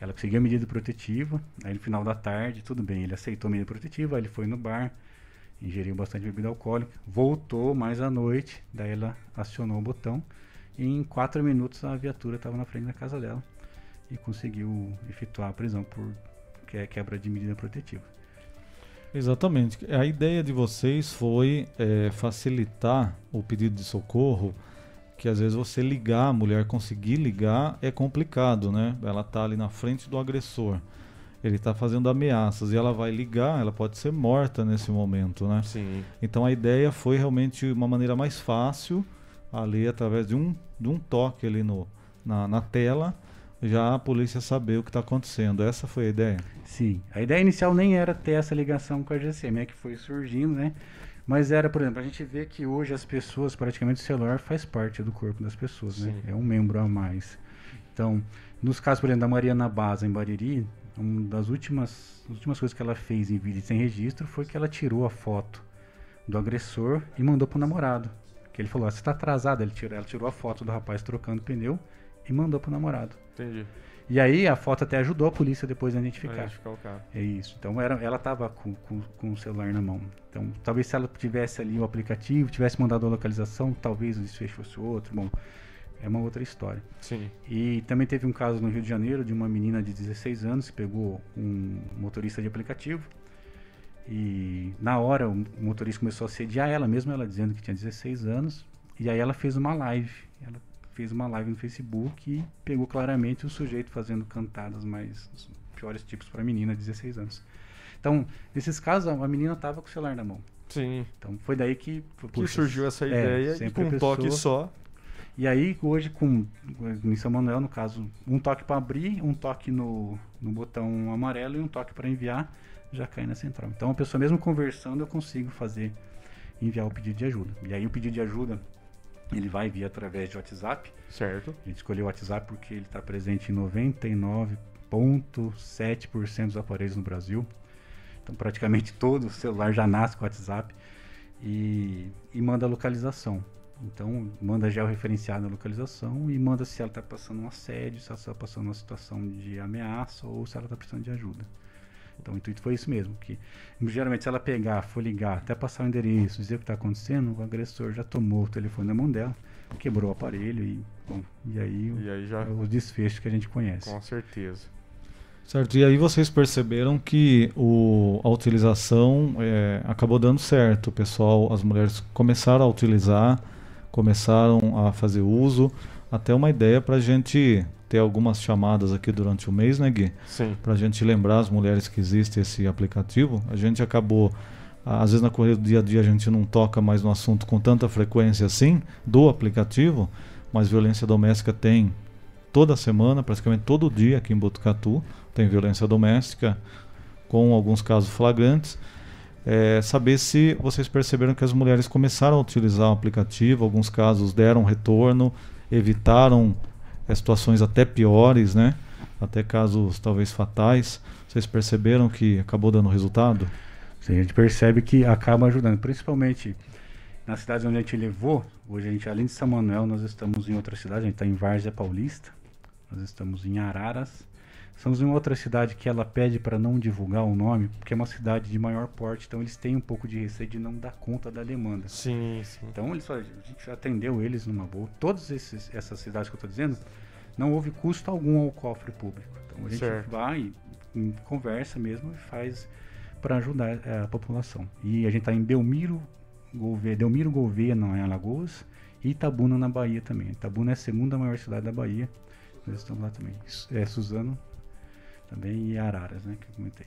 ela conseguiu a medida protetiva. Aí no final da tarde, tudo bem, ele aceitou a medida protetiva, aí ele foi no bar, ingeriu bastante bebida alcoólica, voltou mais à noite, daí ela acionou o botão e em quatro minutos a viatura estava na frente da casa dela e conseguiu efetuar a prisão por quebra de medida protetiva. Exatamente. A ideia de vocês foi é, facilitar o pedido de socorro, que às vezes você ligar, a mulher conseguir ligar é complicado, né? Ela tá ali na frente do agressor. Ele está fazendo ameaças e ela vai ligar, ela pode ser morta nesse momento, né? Sim. Então a ideia foi realmente uma maneira mais fácil, ali através de um, de um toque ali no, na, na tela, já a polícia saber o que está acontecendo. Essa foi a ideia? Sim. A ideia inicial nem era ter essa ligação com a GCM, é que foi surgindo, né? Mas era, por exemplo, a gente vê que hoje as pessoas, praticamente o celular faz parte do corpo das pessoas, né? É um membro a mais. Então, nos casos, por exemplo, da Mariana Baza em Bariri, uma das últimas, últimas coisas que ela fez em vídeo sem registro foi que ela tirou a foto do agressor e mandou pro namorado. Que ele falou, ah, você tá atrasada. Ele tirou, ela tirou a foto do rapaz trocando pneu e mandou pro namorado. Entendi. E aí a foto até ajudou a polícia depois a identificar. A identificar o cara. É isso. Então era, ela estava com, com, com, o celular na mão. Então talvez se ela tivesse ali o aplicativo, tivesse mandado a localização, talvez o desfecho fosse outro. Bom, é uma outra história. Sim. E também teve um caso no Rio de Janeiro de uma menina de 16 anos que pegou um motorista de aplicativo. E na hora o motorista começou a sediar ela, mesmo ela dizendo que tinha 16 anos. E aí ela fez uma live. Ela fez uma live no Facebook e pegou claramente o sujeito fazendo cantadas mais piores tipos para menina de 16 anos. Então, nesses casos, a menina estava com o celular na mão. Sim. Então foi daí que, que surgiu essa é, ideia é, e com um toque só. E aí, hoje, com em São Manuel, no caso, um toque para abrir, um toque no, no botão amarelo e um toque para enviar, já cai na central. Então, a pessoa mesmo conversando, eu consigo fazer, enviar o pedido de ajuda. E aí, o pedido de ajuda, ele vai vir através de WhatsApp. Certo. A gente escolheu o WhatsApp porque ele está presente em 99,7% dos aparelhos no Brasil. Então, praticamente todo celular já nasce com o WhatsApp. E, e manda a localização. Então, manda georreferenciado na localização e manda se ela está passando um assédio, se ela está passando uma situação de ameaça ou se ela está precisando de ajuda. Então, o intuito foi isso mesmo, que geralmente se ela pegar, for ligar, até passar o endereço, dizer o que está acontecendo, o agressor já tomou o telefone na mão dela, quebrou o aparelho e, bom, e aí, e aí já... é o desfecho que a gente conhece. Com certeza. Certo, e aí vocês perceberam que o, a utilização é, acabou dando certo. O pessoal, as mulheres começaram a utilizar, começaram a fazer uso. Até uma ideia para a gente ter algumas chamadas aqui durante o mês, né, Gui? Sim. Para a gente lembrar as mulheres que existe esse aplicativo. A gente acabou, às vezes na corrida do dia a dia a gente não toca mais no assunto com tanta frequência assim, do aplicativo, mas violência doméstica tem toda semana, praticamente todo dia aqui em Botucatu tem violência doméstica, com alguns casos flagrantes. É, saber se vocês perceberam que as mulheres começaram a utilizar o aplicativo, alguns casos deram retorno, evitaram é, situações até piores, né? Até casos talvez fatais. Vocês perceberam que acabou dando resultado? Sim, a gente percebe que acaba ajudando, principalmente nas cidades onde a gente levou. Hoje a gente, além de São Manuel, nós estamos em outra cidade, a gente está em Várzea Paulista, nós estamos em Araras, Estamos em outra cidade que ela pede para não divulgar o nome, porque é uma cidade de maior porte, então eles têm um pouco de receio de não dar conta da demanda. Sim, sim. Então eles, a gente atendeu eles numa boa. Todas esses, essas cidades que eu estou dizendo, não houve custo algum ao cofre público. Então a gente certo. vai e conversa mesmo e faz para ajudar é, a população. E a gente está em Belmiro, Gouveia, Delmiro Gouveia, não é Alagoas, e Itabuna na Bahia também. Itabuna é a segunda maior cidade da Bahia. Nós estamos lá também. É Suzano, também e Araras, né, que eu comentei.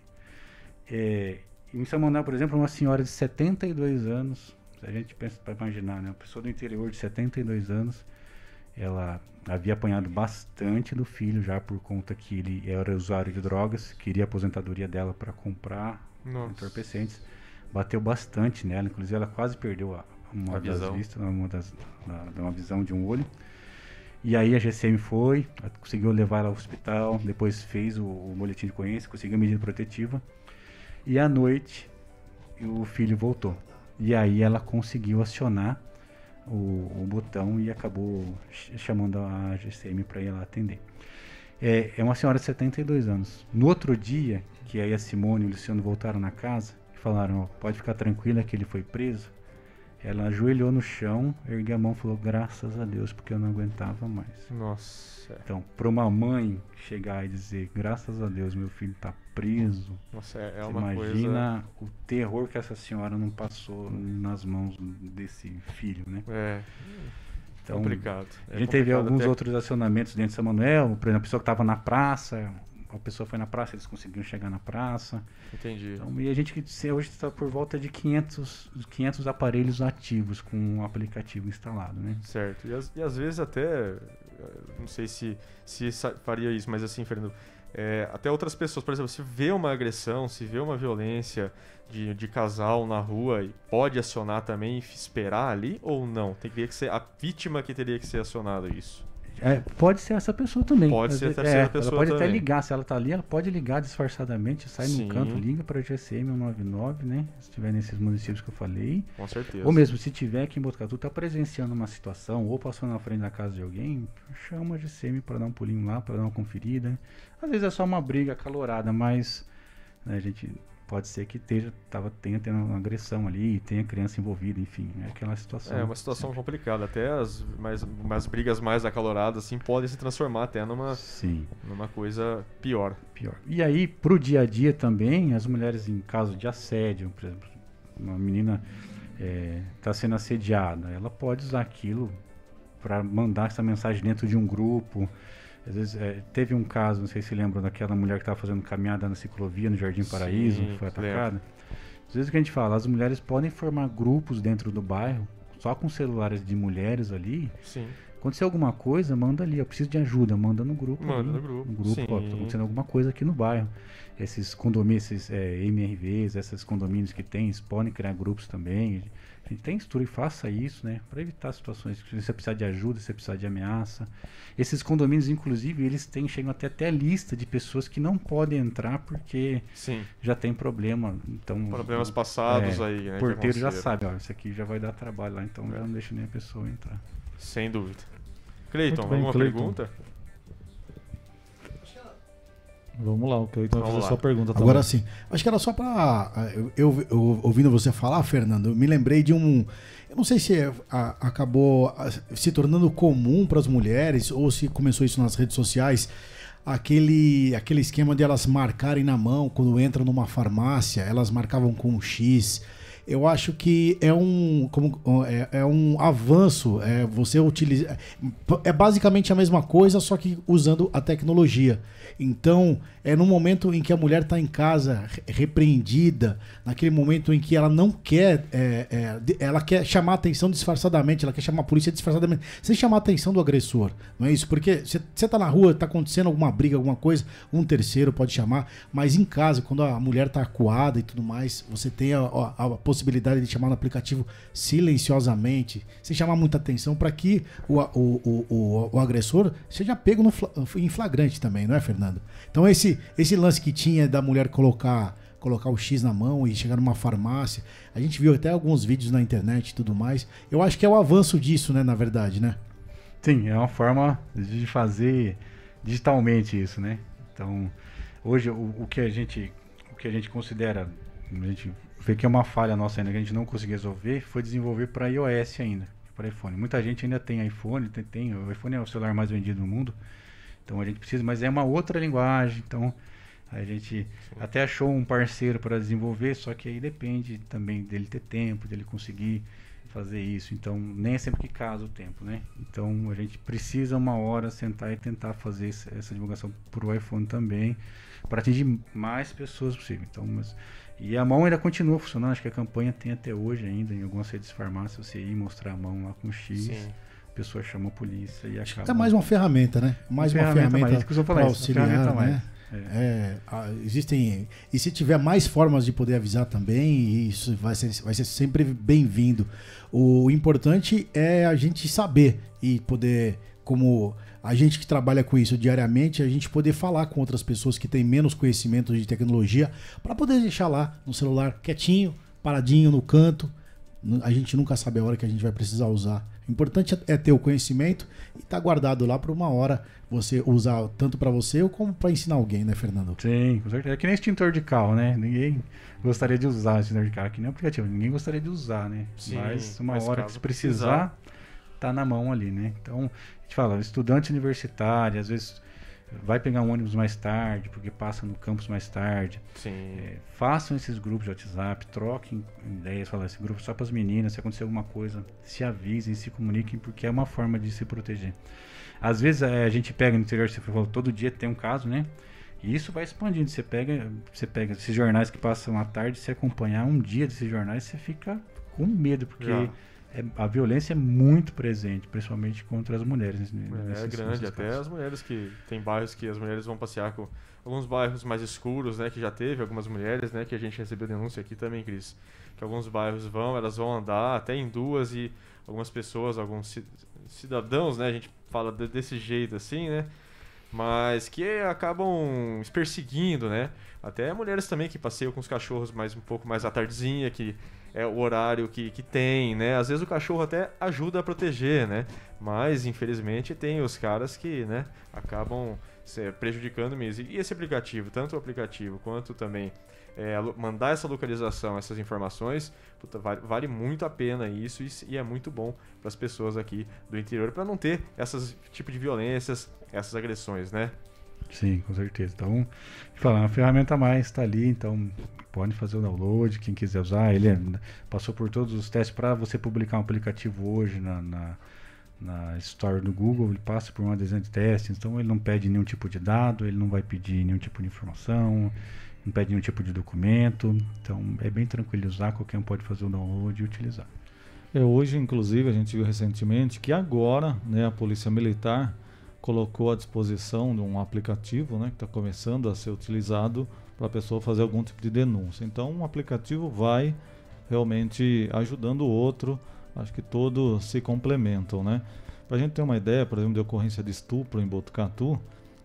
É, em São Manuel, por exemplo, uma senhora de 72 anos, se a gente pensa para imaginar, né, uma pessoa do interior de 72 anos, ela havia apanhado bastante do filho já por conta que ele era usuário de drogas, queria a aposentadoria dela para comprar Nossa. entorpecentes, bateu bastante nela, inclusive ela quase perdeu a, uma A das vistas, uma das, da, uma visão de um olho. E aí a GCM foi, conseguiu levar ela ao hospital, depois fez o, o boletim de ocorrência, conseguiu a medida protetiva. E à noite o filho voltou. E aí ela conseguiu acionar o, o botão e acabou chamando a GCM para ir lá atender. É, é uma senhora de 72 anos. No outro dia, que aí a Simone e o Luciano voltaram na casa e falaram: pode ficar tranquila que ele foi preso. Ela ajoelhou no chão, ergueu a mão e falou: graças a Deus, porque eu não aguentava mais. Nossa. Então, para uma mãe chegar e dizer: graças a Deus, meu filho está preso. Nossa, é, é uma imagina coisa... o terror que essa senhora não passou nas mãos desse filho, né? É. Então, complicado. É a gente teve alguns até... outros acionamentos dentro de São Manuel, por exemplo, a pessoa que estava na praça, a pessoa foi na praça, eles conseguiram chegar na praça. Entendi. Então, e a gente hoje está por volta de 500, 500 aparelhos ativos com o aplicativo instalado, né? Certo. E, as, e às vezes até, não sei se, se faria isso, mas assim, Fernando, é, até outras pessoas, por exemplo, se vê uma agressão, se vê uma violência de, de casal na rua, pode acionar também e esperar ali ou não? Teria que ser a vítima que teria que ser acionada isso. É, pode ser essa pessoa também. Pode ser a terceira é, pessoa Ela pode também. até ligar, se ela está ali, ela pode ligar disfarçadamente, sai Sim. no canto, liga para o GCM 199, né? Se estiver nesses municípios que eu falei. Com certeza. Ou mesmo se tiver aqui em Botucatu, está presenciando uma situação, ou passou na frente da casa de alguém, chama a GCM para dar um pulinho lá, para dar uma conferida. Às vezes é só uma briga acalorada, mas né, a gente pode ser que esteja, tava, tenha tendo uma agressão ali, tenha criança envolvida, enfim, é aquela situação. É uma situação sempre. complicada, até as mais, mais brigas mais acaloradas assim podem se transformar até numa, Sim. numa coisa pior. Pior. E aí, pro dia a dia também, as mulheres em caso de assédio, por exemplo, uma menina está é, sendo assediada, ela pode usar aquilo para mandar essa mensagem dentro de um grupo, às vezes, é, teve um caso, não sei se lembram, daquela mulher que estava fazendo caminhada na ciclovia no Jardim Paraíso, Sim, foi atacada. Às vezes o que a gente fala, as mulheres podem formar grupos dentro do bairro, só com celulares de mulheres ali. Sim. Acontecer alguma coisa, manda ali. Eu preciso de ajuda, manda no grupo. Manda no grupo. No grupo, ó, tá acontecendo alguma coisa aqui no bairro. Esses condomínios, esses é, MRVs, esses condomínios que tem, eles podem criar grupos também. A gente tem estrutura e faça isso, né? Para evitar situações que você precisar de ajuda, você precisar de ameaça. Esses condomínios, inclusive, eles têm, chegam até até a lista de pessoas que não podem entrar porque Sim. já tem problema. Então, Problemas passados é, aí, né? O porteiro já sabe, ó, isso aqui já vai dar trabalho lá, então já não deixa nem a pessoa entrar. Sem dúvida. Cleiton, alguma Clayton. pergunta? Vamos lá, o Cleiton vai fazer sua pergunta também. Agora sim. Acho que era só para eu, eu, eu, ouvindo você falar, Fernando, eu me lembrei de um. Eu não sei se a, acabou se tornando comum para as mulheres ou se começou isso nas redes sociais. Aquele, aquele esquema de elas marcarem na mão quando entram numa farmácia, elas marcavam com um X eu acho que é um, como, é, é um avanço. É, você utiliza. É basicamente a mesma coisa, só que usando a tecnologia. Então, é no momento em que a mulher está em casa repreendida, naquele momento em que ela não quer, é, é, ela quer chamar atenção disfarçadamente, ela quer chamar a polícia disfarçadamente, sem chamar a atenção do agressor, não é isso? Porque você está na rua, está acontecendo alguma briga, alguma coisa, um terceiro pode chamar, mas em casa, quando a mulher está acuada e tudo mais, você tem a, a, a possibilidade de chamar no aplicativo silenciosamente, sem chamar muita atenção, para que o, o, o, o, o agressor seja pego no, em flagrante também, não é, Fernando? Então esse esse, lance que tinha da mulher colocar colocar o X na mão e chegar numa farmácia. A gente viu até alguns vídeos na internet e tudo mais. Eu acho que é o avanço disso, né, na verdade, né? Sim, é uma forma de fazer digitalmente isso, né? Então, hoje o, o que a gente o que a gente considera, a gente vê que é uma falha nossa ainda que a gente não conseguiu resolver, foi desenvolver para iOS ainda, para iPhone. Muita gente ainda tem iPhone, tem, tem, o iPhone é o celular mais vendido do mundo. Então a gente precisa, mas é uma outra linguagem. Então a gente até achou um parceiro para desenvolver, só que aí depende também dele ter tempo, dele conseguir fazer isso. Então nem é sempre que casa o tempo, né? Então a gente precisa uma hora sentar e tentar fazer essa divulgação para o iPhone também, para atingir mais pessoas possível. Então, mas, e a mão ainda continua funcionando. Acho que a campanha tem até hoje ainda em algumas redes de farmácia você ir mostrar a mão lá com X. Sim pessoa chama a polícia e acaba. É mais uma ferramenta, né? Mais uma, uma ferramenta, para auxiliar, né? É. É, existem e se tiver mais formas de poder avisar também, isso vai ser, vai ser sempre bem-vindo. O importante é a gente saber e poder, como a gente que trabalha com isso diariamente, a gente poder falar com outras pessoas que têm menos conhecimento de tecnologia para poder deixar lá no celular quietinho, paradinho no canto. A gente nunca sabe a hora que a gente vai precisar usar O importante é ter o conhecimento e estar tá guardado lá para uma hora você usar tanto para você ou como para ensinar alguém, né, Fernando? Sim, com certeza. É que nem extintor de carro, né? Ninguém gostaria de usar extintor de carro, que nem aplicativo. Ninguém gostaria de usar, né? Sim, mas uma mas hora que se precisar, precisar, tá na mão ali, né? Então, a gente fala, estudante universitário, às vezes vai pegar um ônibus mais tarde, porque passa no campus mais tarde. É, façam esses grupos de WhatsApp, troquem ideias, falar esse grupo só para as meninas, se acontecer alguma coisa, se avisem, se comuniquem, porque é uma forma de se proteger. Às vezes é, a gente pega no interior, você falou, todo dia tem um caso, né? E isso vai expandindo. Você pega, você pega esses jornais que passam à tarde, se acompanhar um dia desses jornais, você fica com medo, porque Já é, a violência é muito presente, principalmente contra as mulheres. é grande, até casos. as mulheres que tem bairros que as mulheres vão passear com alguns bairros mais escuros, né, que já teve algumas mulheres, né, que a gente recebeu denúncia aqui também, Cris, que alguns bairros vão, elas vão andar até em duas e algumas pessoas, alguns cidadãos, né, a gente fala desse jeito assim, né, mas que acabam perseguindo, né? Até mulheres também que passeiam com os cachorros mais um pouco mais à tardezinha, que é o horário que, que tem, né? Às vezes o cachorro até ajuda a proteger, né? Mas infelizmente tem os caras que, né, acabam prejudicando mesmo. E esse aplicativo, tanto o aplicativo quanto também é, mandar essa localização, essas informações, puta, vale, vale, muito a pena isso e, e é muito bom para as pessoas aqui do interior para não ter essas tipo de violências, essas agressões, né? Sim, com certeza. Então, falar, uma ferramenta a mais está ali, então pode fazer o download, quem quiser usar. Ele é, passou por todos os testes para você publicar um aplicativo hoje na, na, na, Store do Google, ele passa por uma dezena de testes, então ele não pede nenhum tipo de dado, ele não vai pedir nenhum tipo de informação, não pede nenhum tipo de documento, então é bem tranquilo usar, qualquer um pode fazer o download e utilizar. É, hoje, inclusive, a gente viu recentemente que agora né, a Polícia Militar colocou à disposição de um aplicativo né, que está começando a ser utilizado para a pessoa fazer algum tipo de denúncia. Então, um aplicativo vai realmente ajudando o outro. Acho que todos se complementam, né? Para a gente ter uma ideia, por exemplo, de ocorrência de estupro em Botucatu,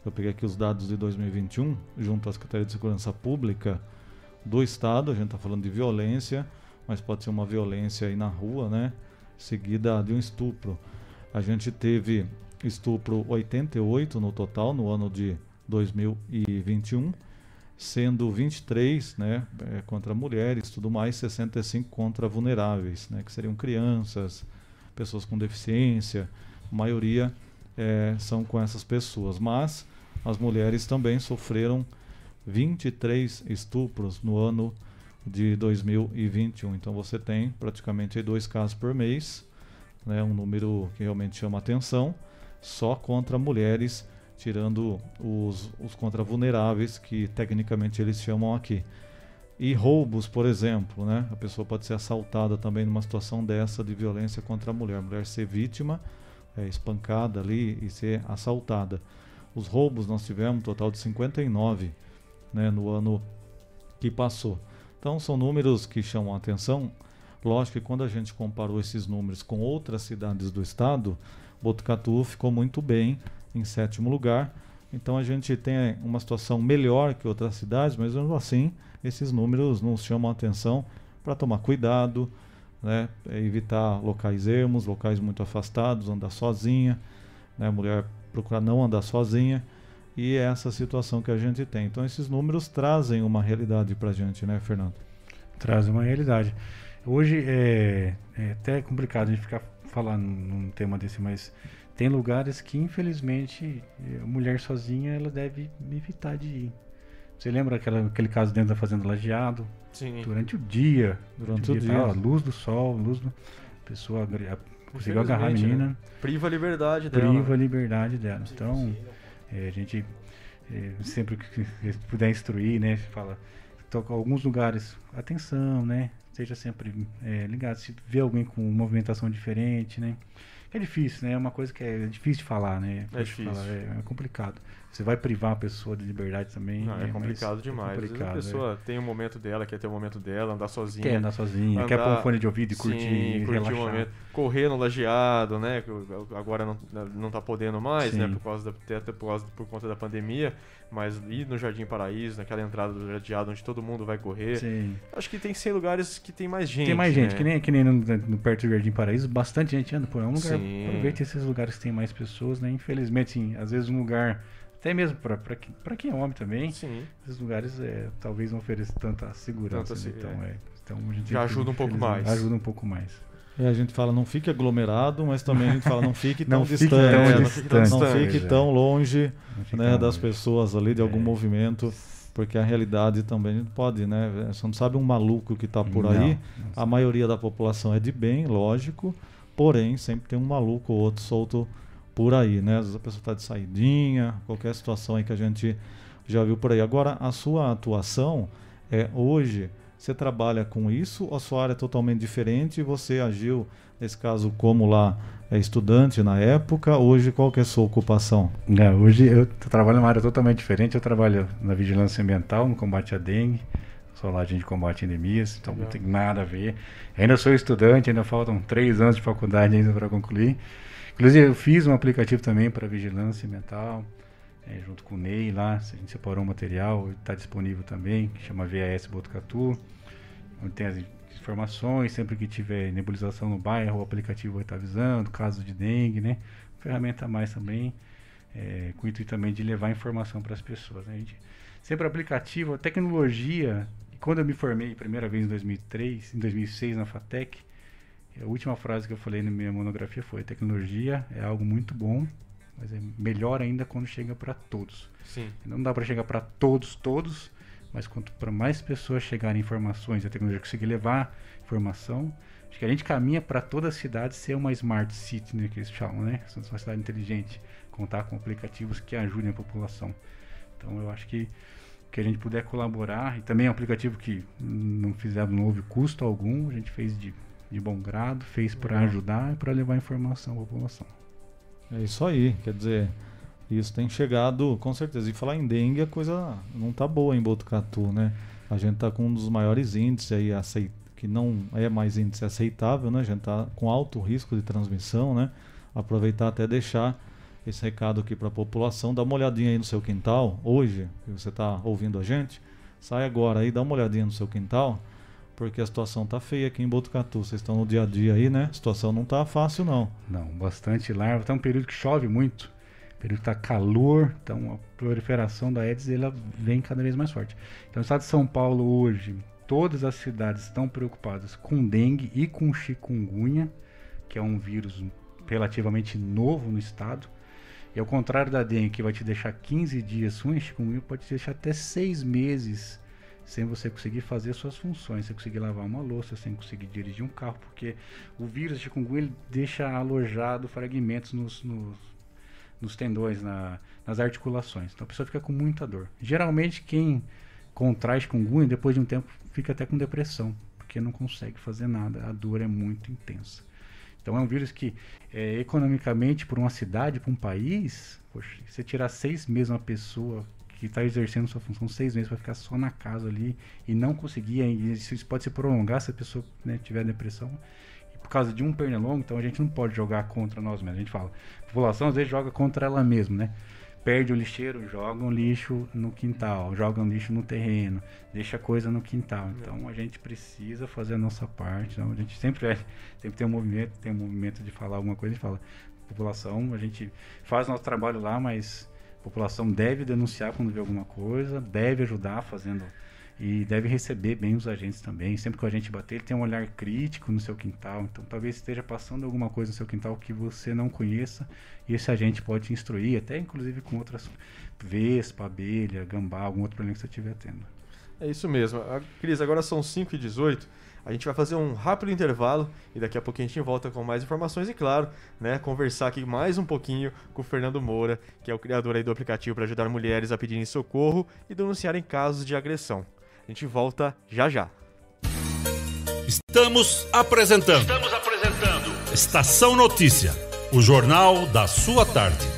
eu peguei aqui os dados de 2021, junto à Secretaria de Segurança Pública do Estado. A gente está falando de violência, mas pode ser uma violência aí na rua, né? Seguida de um estupro. A gente teve estupro 88 no total no ano de 2021, sendo 23 né, é, contra mulheres, tudo mais, 65 contra vulneráveis, né, que seriam crianças, pessoas com deficiência, a maioria é, são com essas pessoas. Mas as mulheres também sofreram 23 estupros no ano de 2021. Então você tem praticamente dois casos por mês, né, um número que realmente chama atenção só contra mulheres, tirando os, os contra vulneráveis, que tecnicamente eles chamam aqui. E roubos, por exemplo, né? A pessoa pode ser assaltada também numa situação dessa de violência contra a mulher. A mulher ser vítima, é, espancada ali e ser assaltada. Os roubos nós tivemos um total de 59 né, no ano que passou. Então são números que chamam a atenção. Lógico que quando a gente comparou esses números com outras cidades do estado, Botucatu ficou muito bem em sétimo lugar. Então a gente tem uma situação melhor que outras cidades, mas mesmo assim esses números nos chamam a atenção para tomar cuidado, né? evitar locais ermos, locais muito afastados, andar sozinha, né? mulher procurar não andar sozinha e é essa situação que a gente tem. Então esses números trazem uma realidade para a gente, né, Fernando? Trazem uma realidade. Hoje é, é até complicado a gente ficar falar num tema desse, mas tem lugares que infelizmente a mulher sozinha ela deve evitar de ir. Você lembra aquela, aquele caso dentro da fazenda lajeado? Sim. Durante o dia. Durante, durante o dia. dia. luz do sol, luz do. A pessoa conseguiu agarrar a menina. Né? Priva a liberdade dela. Priva a liberdade dela. Então, é, a gente é, sempre que puder instruir, né? Fala. Toca alguns lugares, atenção, né? Seja sempre é, ligado. Se vê alguém com movimentação diferente, né? É difícil, né? É uma coisa que é difícil de falar, né? É difícil. Falar, é, é complicado. Você vai privar a pessoa de liberdade também. Não, é né? complicado Mas demais. É complicado, a pessoa tem um momento dela, quer ter um momento dela, andar sozinha. Quer andar sozinha, quer pôr um fone de ouvido e curtir, Sim, curtir o momento. Correr no lajeado, né? Agora não, não tá podendo mais, né? Sim. Por, causa da, até por, causa, por conta da pandemia. Mas ir no Jardim Paraíso, naquela entrada do lajeado onde todo mundo vai correr. Sim. Acho que tem que ser lugares que tem mais gente. Tem mais gente, né? que nem, que nem no, no perto do Jardim Paraíso, bastante gente anda por. É um lugar. Sim. Aproveite esses lugares que tem mais pessoas, né? Infelizmente, sim, às vezes um lugar. Até mesmo para que- pra quem é homem também, Sim. esses lugares é, talvez não ofereçam tanta segurança. Tanta né? Então, é. é. Então, a gente Já ajuda um pouco mais. Ajuda um pouco mais. E a gente fala, não fique aglomerado, mas também a gente fala, não fique tão Não fique distante. tão né? não distante. fique tão, não Pois fique é. tão longe Não fique né, tão das longe. pessoas ali, de algum movimento, porque a realidade também a gente pode, né? Você não sabe um maluco que está por Não, aí. não A maioria da população é de bem, lógico, porém sempre tem um maluco ou outro solto por aí, né? Às vezes a pessoa está de saidinha, qualquer situação aí que a gente já viu por aí. Agora, a sua atuação é hoje, você trabalha com isso ou a sua área é totalmente diferente você agiu, nesse caso, como lá é estudante na época, hoje qual que é a sua ocupação? É, hoje eu trabalho numa área totalmente diferente. Eu trabalho na vigilância ambiental, no combate à dengue. Sou lá de combate a endemias, então não tem nada a ver. Ainda sou estudante, ainda faltam três anos de faculdade ainda para concluir. Inclusive, eu fiz um aplicativo também para vigilância ambiental, eh, junto com o Ney lá. A gente separou um material, está disponível também, que chama VAS Botucatu, onde tem as informações. Sempre que tiver nebulização no bairro, o aplicativo vai estar avisando, caso de dengue, né? Ferramenta a mais também é, com o intuito também de levar informação para as pessoas. Né? A gente, sempre aplicativo, tecnologia. Quando eu me formei primeira vez em 2003, em 2006 na FATEC, a última frase que eu falei na minha monografia foi: tecnologia é algo muito bom, mas é melhor ainda quando chega para todos. Sim. Não dá para chegar para todos, todos, mas quanto para mais pessoas chegarem informações, a tecnologia conseguir levar informação, acho que a gente caminha para toda a cidade ser uma smart city, né, que eles chamam, né? Uma cidade inteligente, contar com aplicativos que ajudem a população. Então eu acho que que a gente puder colaborar e também é um aplicativo que não fizemos não houve custo algum, a gente fez de, de bom grado, fez para ajudar e para levar informação à população. É isso aí, quer dizer, isso tem chegado com certeza. E falar em dengue, a coisa não tá boa em Botucatu, né? A gente tá com um dos maiores índices aí, aceit que não é mais índice aceitável, né? A gente tá com alto risco de transmissão, né? Aproveitar até deixar esse recado aqui para a população, dá uma olhadinha aí no seu quintal, hoje, que você está ouvindo a gente, sai agora aí, dá uma olhadinha no seu quintal, porque a situação tá feia aqui em Botucatu. Vocês estão no dia a dia aí, né? A situação não tá fácil não. Não, bastante larva. Tá um período que chove muito. Período que tá calor, então a proliferação da Aedes ela vem cada vez mais forte. Então, no estado de São Paulo hoje, todas as cidades estão preocupadas com dengue e com chikungunya, que é um vírus relativamente novo no estado. E ao contrário da dengue, que vai te deixar 15 dias ruim, chikungunya pode te deixar até 6 meses sem você conseguir fazer suas funções, sem conseguir lavar uma louça, sem conseguir dirigir um carro, porque o vírus de chikungunya deixa alojado fragmentos nos, nos, nos tendões, na, nas articulações. Então a pessoa fica com muita dor. Geralmente quem contrai chikungunya, depois de um tempo, fica até com depressão, porque não consegue fazer nada, a dor é muito intensa. Então é um vírus que, é, economicamente, para uma cidade, para um país, poxa, você tirar seis meses uma pessoa que está exercendo sua função seis meses para ficar só na casa ali e não conseguir, e isso pode se prolongar se a pessoa né, tiver depressão. E por causa de um pernilongo, então a gente não pode jogar contra nós mesmos. A gente fala, a população às vezes joga contra ela mesma, né? Perde o lixeiro, joga um lixo no quintal, joga um lixo no terreno, deixa coisa no quintal. Então a gente precisa fazer a nossa parte. Então, a gente sempre, é, sempre tem um movimento, tem um movimento de falar alguma coisa, gente fala, população, a gente faz nosso trabalho lá, mas a população deve denunciar quando vê alguma coisa, deve ajudar fazendo e deve receber bem os agentes também. Sempre que o agente bater, ele tem um olhar crítico no seu quintal. Então, talvez esteja passando alguma coisa no seu quintal que você não conheça e esse agente pode te instruir, até inclusive com outras vespa, abelha, gambá, algum outro problema que você estiver tendo. É isso mesmo. A- Cris, agora são 5 e 18 A gente vai fazer um rápido intervalo e daqui a pouquinho a gente volta com mais informações e, claro, né, conversar aqui mais um pouquinho com o Fernando Moura, que é o criador aí do aplicativo para ajudar mulheres a pedirem socorro e denunciarem casos de agressão. A gente volta já já. Estamos apresentando. Estamos apresentando. Estação Notícia, o jornal da sua tarde.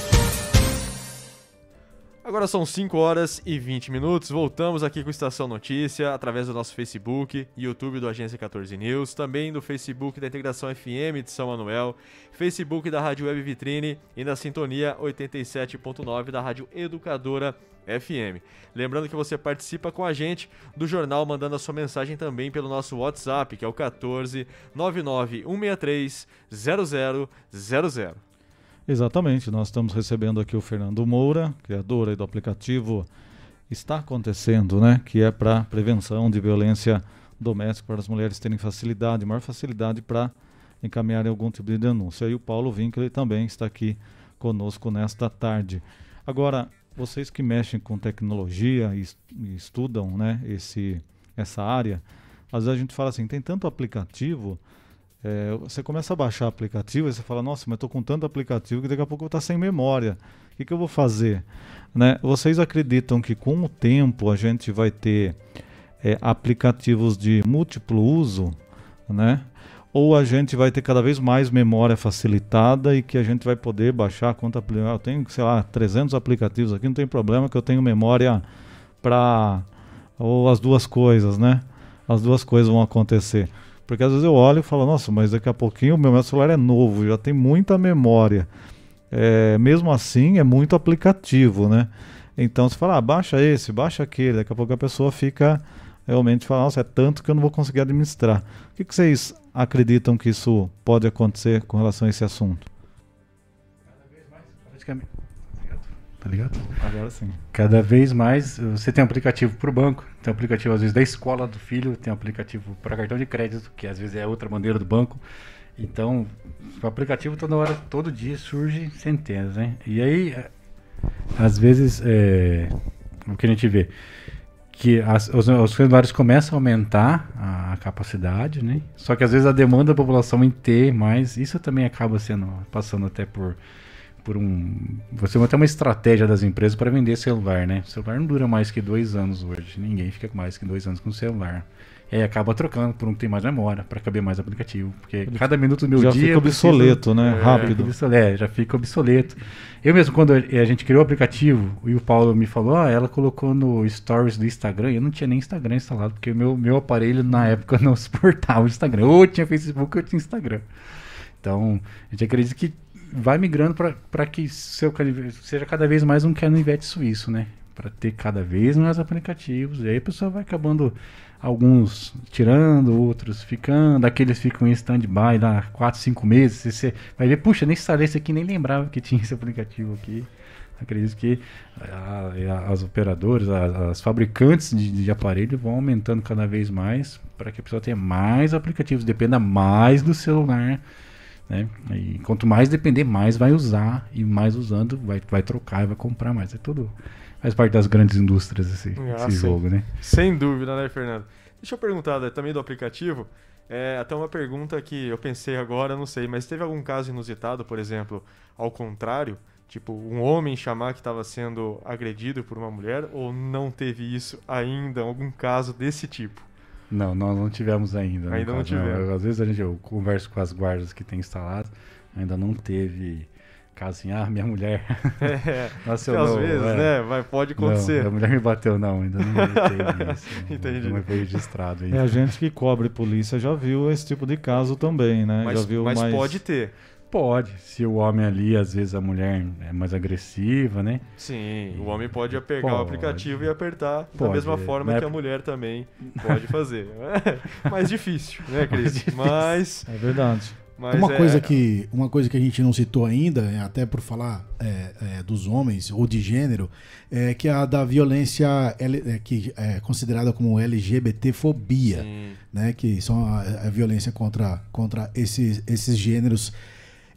Agora são 5 horas e 20 minutos. Voltamos aqui com Estação Notícia através do nosso Facebook, YouTube do Agência 14 News, também do Facebook da Integração FM de São Manuel, Facebook da Rádio Web Vitrine e na sintonia 87.9 da Rádio Educadora FM. Lembrando que você participa com a gente do jornal mandando a sua mensagem também pelo nosso WhatsApp, que é o 14 99 163 0000. Exatamente, nós estamos recebendo aqui o Fernando Moura, criador do aplicativo Está Acontecendo, né? Que é para prevenção de violência doméstica, para as mulheres terem facilidade, maior facilidade para encaminharem algum tipo de denúncia. E o Paulo Winkler também está aqui conosco nesta tarde. Agora, vocês que mexem com tecnologia e, estudam né, esse, essa área, às vezes a gente fala assim, tem tanto aplicativo é, você começa a baixar aplicativo e você fala, nossa, mas estou com tanto aplicativo que daqui a pouco eu estar sem memória. O que, que eu vou fazer? Né? Vocês acreditam que com o tempo a gente vai ter é, aplicativos de múltiplo uso, né? Ou a gente vai ter cada vez mais memória facilitada e que a gente vai poder baixar quanto aplicativo. Eu tenho, sei lá, 300 aplicativos aqui, não tem problema que eu tenho memória para ou as duas coisas, né? As duas coisas vão acontecer. Porque às vezes eu olho e falo, nossa, mas daqui a pouquinho o meu celular é novo, já tem muita memória. É, mesmo assim, é muito aplicativo, né? Então você fala, ah, baixa esse, baixa aquele, daqui a pouco a pessoa fica realmente fala, nossa, é tanto que eu não vou conseguir administrar. O que, que vocês acreditam que isso pode acontecer com relação a esse assunto? Cada vez mais, praticamente tá ligado? Agora sim. Cada vez mais você tem um aplicativo para o banco, tem um aplicativo às vezes da escola do filho, tem um aplicativo para cartão de crédito, que às vezes é outra bandeira do banco. Então, o aplicativo toda hora, todo dia surge centenas, né? E aí, é, às vezes, é, o que a gente vê que as, os, os celulares começam a aumentar a, a, capacidade, né? Só que às vezes a demanda da população em ter mais, isso também acaba sendo passando até por por um. Você vai ter uma estratégia das empresas para vender celular, né? O celular não dura mais que dois anos hoje. Ninguém fica mais que dois anos com celular. E aí acaba trocando por um que tem mais memória, para caber mais aplicativo. Porque cada minuto do meu já dia. Já fica obsoleto, né? É, Rápido. É, já fica obsoleto. Eu mesmo, quando a gente criou o aplicativo, e o Paulo me falou, ah, ela colocou no Stories do Instagram, eu não tinha nem Instagram instalado, porque o meu, meu aparelho na época não suportava o Instagram. Ou tinha Facebook ou tinha Instagram. Então, a gente acredita que vai migrando para que seu seja cada vez mais um canivete suíço, né? Para ter cada vez mais aplicativos. E aí a pessoa vai acabando alguns tirando, outros ficando, aqueles ficam em stand-by lá 4, 5 meses. Você vai ver, puxa, nem instalei esse aqui, nem lembrava que tinha esse aplicativo aqui. acredito que a- a- as operadoras, as, fabricantes de, de aparelho vão aumentando cada vez mais para que a pessoa tenha mais aplicativos, dependa mais do celular. Né? E quanto mais depender, mais vai usar e mais usando, vai, vai trocar e vai comprar mais. É tudo. Faz parte das grandes indústrias esse, Ah, esse jogo, né? Sem dúvida, né, Fernando? Deixa eu perguntar né, também do aplicativo. É, até uma pergunta que eu pensei agora, não sei, mas teve algum caso inusitado, por exemplo, ao contrário? Tipo, um homem chamar que estava sendo agredido por uma mulher? Ou não teve isso ainda? Algum caso desse tipo? Não, nós não tivemos ainda. no Ainda não caso, né? tivemos. Às vezes a gente, eu converso com as guardas que tem instalado, ainda não teve caso assim, ah, minha mulher É, nasceu às novo, vezes, é. né, vai- pode acontecer. Não, a mulher me bateu, não, ainda não teve isso. Entendi. Não foi registrado aí. É, a gente que cobre polícia já viu esse tipo de caso também, né? Mas, já viu mas mais... pode ter. Pode, se o homem ali, às vezes a mulher é mais agressiva, né? Sim, o homem pode pegar o Pode. aplicativo e apertar da Pode, mesma é. forma Na que a mulher também pode fazer. É mais difícil, né, Cris? difícil. Mas. É verdade. Mas uma é- coisa que uma coisa que a gente não citou ainda, é até por falar é, é, dos homens ou de gênero, é que a da violência L- é, que é considerada como LGBTfobia, Sim. né, que são a, a violência contra, contra esses, esses gêneros.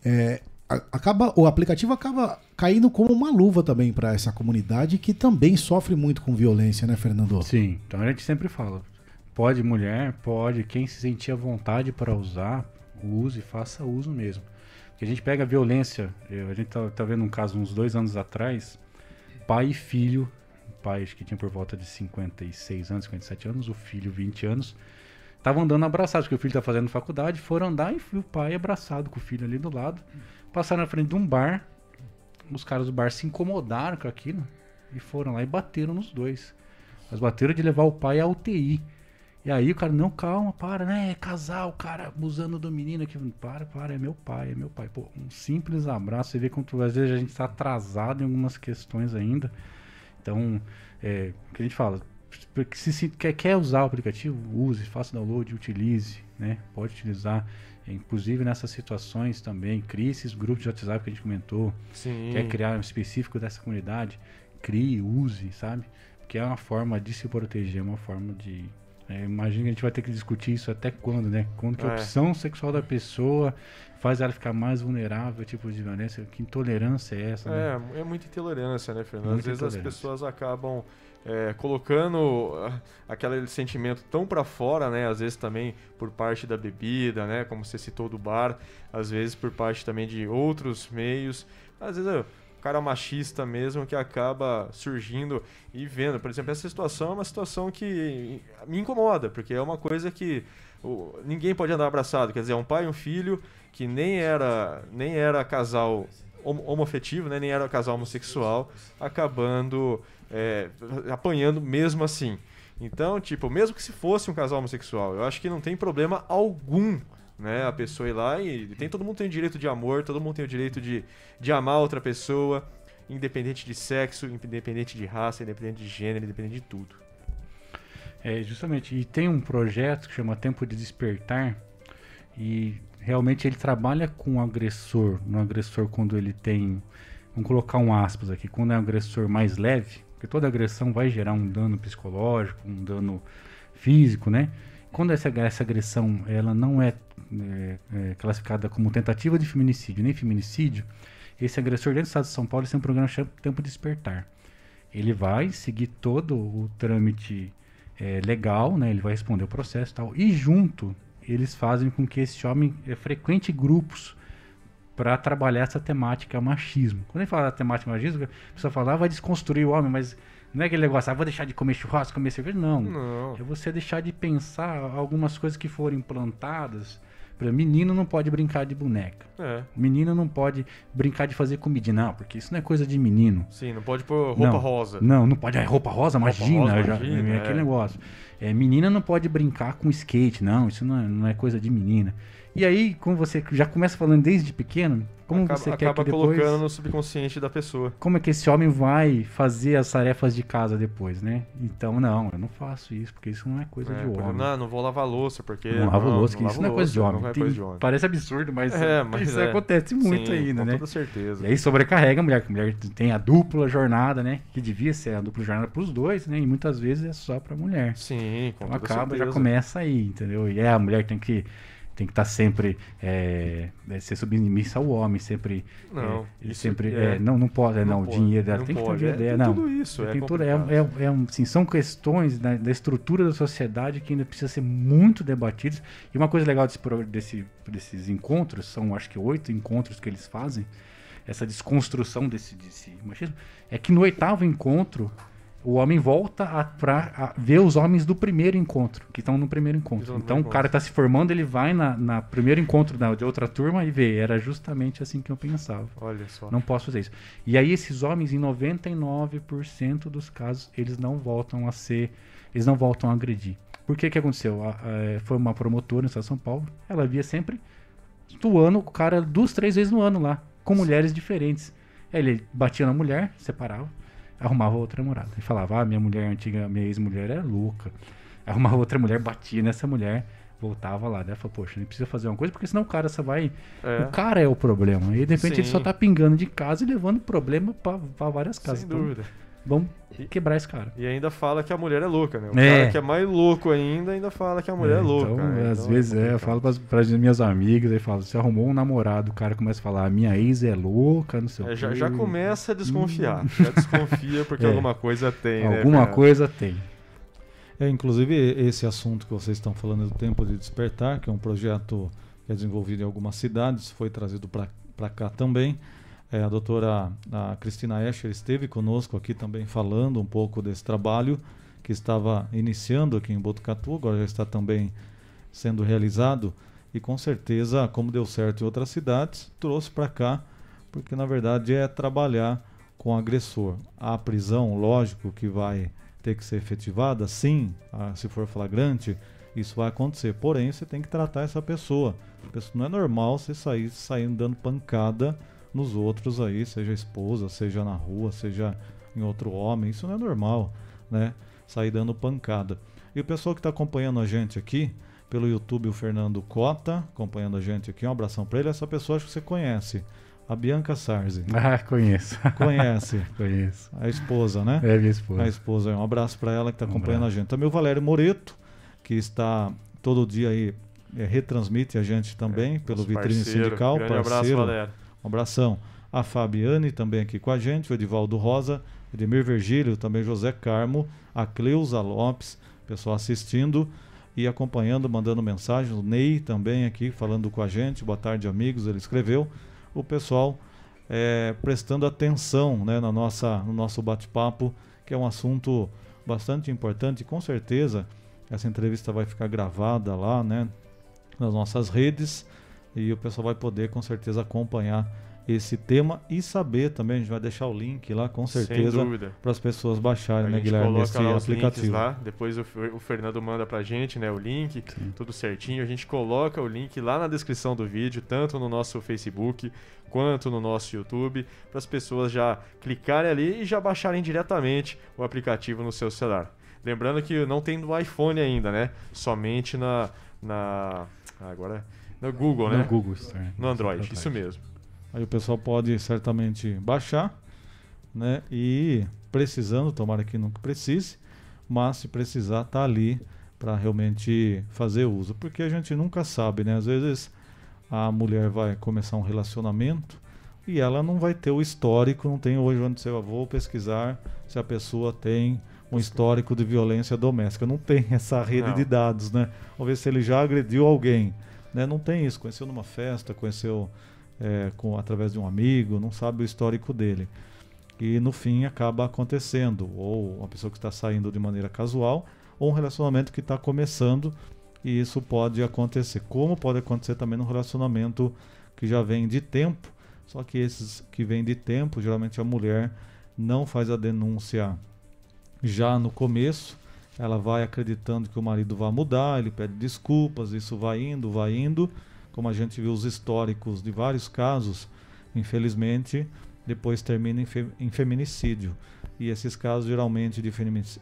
É, acaba o aplicativo acaba caindo como uma luva também para essa comunidade que também sofre muito com violência, né, Fernando? Sim, então a gente sempre fala, pode mulher, pode, quem se sentir à vontade para usar, use, faça uso mesmo. Porque a gente pega a violência, a gente tá, tá vendo um caso uns dois anos atrás, pai e filho, pai acho que tinha por volta de 56 anos, 57 anos, o filho 20 anos, estavam andando abraçados, porque o filho tá fazendo faculdade, foram andar e o pai abraçado com o filho ali do lado, passaram na frente de um bar, os caras do bar se incomodaram com aquilo e foram lá e bateram nos dois. Mas bateram de levar o pai à UTI. E aí o cara, não, calma, para, né? É casal, cara abusando do menino aqui. Para, para, é meu pai, é meu pai. Pô, um simples abraço, você vê quanto às vezes a gente está atrasado em algumas questões ainda. Então, é, o que a gente fala, porque se, se quer, quer usar o aplicativo, use, faça download, utilize, né? Pode utilizar. Inclusive nessas situações também, crie esses grupos de WhatsApp que a gente comentou. Sim. Quer criar um específico dessa comunidade, crie, use, sabe? Porque é uma forma de se proteger, é uma forma de. É, imagina que a gente vai ter que discutir isso até quando, né? Quando que a É. opção sexual da pessoa faz ela ficar mais vulnerável a tipo de violência. Que intolerância é essa, né? É, é muita intolerância, né, Fernando? Às vezes as pessoas acabam é, colocando ah, aquele sentimento tão pra fora, né? Às vezes também por parte da bebida, né? Como você citou do bar, às vezes por parte também de outros meios. Às vezes é o cara machista mesmo que acaba surgindo e vendo. Por exemplo, essa situação é uma situação que me incomoda, porque é uma coisa que ninguém pode andar abraçado. Quer dizer, é um pai e um filho que nem era, nem era casal homo- homoafetivo, né? nem era casal homossexual, acabando é, apanhando mesmo assim. Então, tipo, mesmo que se fosse um casal homossexual, eu acho que não tem problema algum, né? A pessoa ir lá e tem todo mundo tem o direito de amor, todo mundo tem o direito de, de amar outra pessoa, independente de sexo, independente de raça, independente de gênero, independente de tudo. É, justamente. E tem um projeto que chama Tempo de Despertar. E realmente ele trabalha com o agressor. No agressor, quando ele tem. Vamos colocar um aspas aqui. Quando é um agressor mais leve, porque toda agressão vai gerar um dano psicológico, um dano físico, né? Quando essa, essa agressão ela não é, é, é, classificada como tentativa de feminicídio nem feminicídio, esse agressor dentro do estado de São Paulo tem um programa chamado Tempo de Despertar. Ele vai seguir todo o trâmite é, legal, né? Ele vai responder o processo e tal. E junto, eles fazem com que esse homem é, frequente grupos para trabalhar essa temática machismo. Quando ele fala da temática machismo, a pessoa fala, ah, vai desconstruir o homem, mas não é aquele negócio, ah, vou deixar de comer churrasco, comer cerveja. Não. Não. É você deixar de pensar algumas coisas que foram implantadas. Exemplo, menino não pode brincar de boneca. É. Menino não pode brincar de fazer comida. Não, porque isso não é coisa de menino. Sim, não pode pôr roupa Não, rosa. Não, não pode. É roupa rosa, Roupa imagina. rosa, já- imagina, é é. aquele negócio. É, menina não pode brincar com skate, não. Isso não é, não é coisa de menina. E aí, como você já começa falando desde pequeno, como acaba, você quer acaba que depois... colocando no subconsciente da pessoa. Como é que esse homem vai fazer as tarefas de casa depois, né? Então, não, eu não faço isso, porque isso não é coisa É, de homem. não, não vou lavar louça, porque... Não lavo louça, que lavo isso não é coisa de homem. não é coisa de homem. Parece absurdo, mas, É, mas isso é. acontece muito Sim, ainda, com né? toda certeza. E aí sobrecarrega a mulher, que a mulher tem a dupla jornada, né? Que devia ser a dupla jornada para os dois, né? E muitas vezes é só para a mulher. Sim, com Então acaba, já certeza. começa aí, entendeu? E é, a mulher tem que tem que estar sempre é, é, ser submissa ao homem, sempre Não, é, sempre é- é, não não pode, é, não não, o pode, dinheiro dela tem que ter pode, é, ideia, tem não. tudo isso, é tudo, é, um- são questões da, da estrutura da sociedade que ainda precisa ser muito debatidas. E uma coisa legal desse, desse, desses encontros, são acho que oito encontros que eles fazem, essa desconstrução desse, desse machismo, é que no oitavo encontro o homem volta a, pra, a ver os homens do primeiro encontro, que estão no primeiro encontro. Então o cara está se formando, ele vai na, na primeiro encontro da, de outra turma e vê, era justamente assim que eu pensava. Olha só. Não posso fazer isso. E aí esses homens, em 99% dos casos, eles não voltam a ser, eles não voltam a agredir. Por que que aconteceu? A- a- foi uma promotora no estado de São Paulo, ela via sempre atuando o cara duas, três vezes no ano lá, com mulheres diferentes. Aí Ele batia na mulher, separava, arrumava outra namorada. E falava, ah, minha mulher antiga, minha ex-mulher é louca. Arrumava outra mulher, batia nessa mulher, voltava lá. Daí ela falou, poxa, nem precisa fazer uma coisa, porque senão o cara só vai. É. O cara é o problema. E de repente ele Sim. só tá pingando de casa e levando problema pra, pra várias casas. Sem Então, dúvida. Vamos quebrar esse cara. E ainda fala que a mulher é louca, né? O É. cara que é mais louco ainda, ainda fala que a mulher é, louca. Então, né? às Então, vezes é, eu complicado. falo pras, pras minhas amigas, aí falo, você arrumou um namorado, o cara começa a falar, a minha ex é louca, não sei É, o já, quê. já começa a desconfiar. Já desconfia porque É. alguma coisa tem, né? Alguma Fernando? coisa tem. É, inclusive esse assunto que vocês estão falando do Tempo de Despertar, que é um projeto que é desenvolvido em algumas cidades, foi trazido para cá também. É, a doutora a Cristina Escher esteve conosco aqui também falando um pouco desse trabalho que estava iniciando aqui em Botucatu, agora já está também sendo realizado e com certeza, como deu certo em outras cidades, trouxe para cá, porque na verdade é trabalhar com o agressor. A prisão, lógico que vai ter que ser efetivada, sim, ah, se for flagrante, isso vai acontecer. Porém, você tem que tratar essa pessoa. A pessoa- Não é normal você sair saindo dando pancada nos outros aí, seja esposa, seja na rua, seja em outro homem. Isso não é normal, né? Sair dando pancada. E o pessoal que está acompanhando a gente aqui, pelo YouTube, o Fernando Cota, acompanhando a gente aqui, um abração para ele. Essa pessoa acho que você conhece, a Bianca Sarzi. Ah, conheço. Conhece. conheço. A esposa, né? É minha esposa. A esposa. Um abraço para ela que está Um acompanhando a gente. Também o Valério Moreto, que está todo dia aí, é, retransmite a gente também pelo nosso Vitrine parceiro. Sindical. Grande abraço, parceiro. Valério. Um abração. A Fabiane também aqui com a gente, o Edivaldo Rosa, Edmir Virgílio, também José Carmo, a Cleusa Lopes, pessoal assistindo e acompanhando, mandando mensagem. O Ney também aqui falando com a gente. Boa tarde, amigos. Ele escreveu. O pessoal é, prestando atenção né, na nossa, no nosso bate-papo, que é um assunto bastante importante. Com certeza essa entrevista vai ficar gravada lá né, nas nossas redes e o pessoal vai poder com certeza acompanhar esse tema e saber também. A gente vai deixar o link lá com certeza para as pessoas baixarem, A né, Guilherme, esse lá os links aplicativo. lá, depois o, o Fernando manda pra gente, né, o link, tudo certinho. A gente coloca o link lá na descrição do vídeo, tanto no nosso Facebook quanto no nosso YouTube, para as pessoas já clicarem ali e já baixarem diretamente o aplicativo no seu celular. Lembrando que não tem no iPhone ainda, né? Somente na na agora no Google, No né? Google Store. No Android, isso mesmo. Aí o pessoal pode certamente baixar, né? E precisando, tomara que nunca precise, mas se precisar, tá ali para realmente fazer uso, porque a gente nunca sabe, né? Às vezes a mulher vai começar um relacionamento e ela não vai ter o histórico, não tem hoje onde você eu vou pesquisar se a pessoa tem um histórico de violência doméstica, não tem essa rede Não. de dados, né? Vamos ver se ele já agrediu alguém, né? Não tem isso, conheceu numa festa, conheceu é, com, através de um amigo, não sabe o histórico dele. E no fim acaba acontecendo, ou uma pessoa que está saindo de maneira casual, ou um relacionamento que está começando, e isso pode acontecer. Como pode acontecer também num relacionamento que já vem de tempo, só que esses que vêm de tempo, geralmente a mulher não faz a denúncia já no começo, ela vai acreditando que o marido vai mudar, ele pede desculpas, isso vai indo, vai indo, como a gente viu os históricos de vários casos, infelizmente, depois termina em, fe, em feminicídio. E esses casos, geralmente, de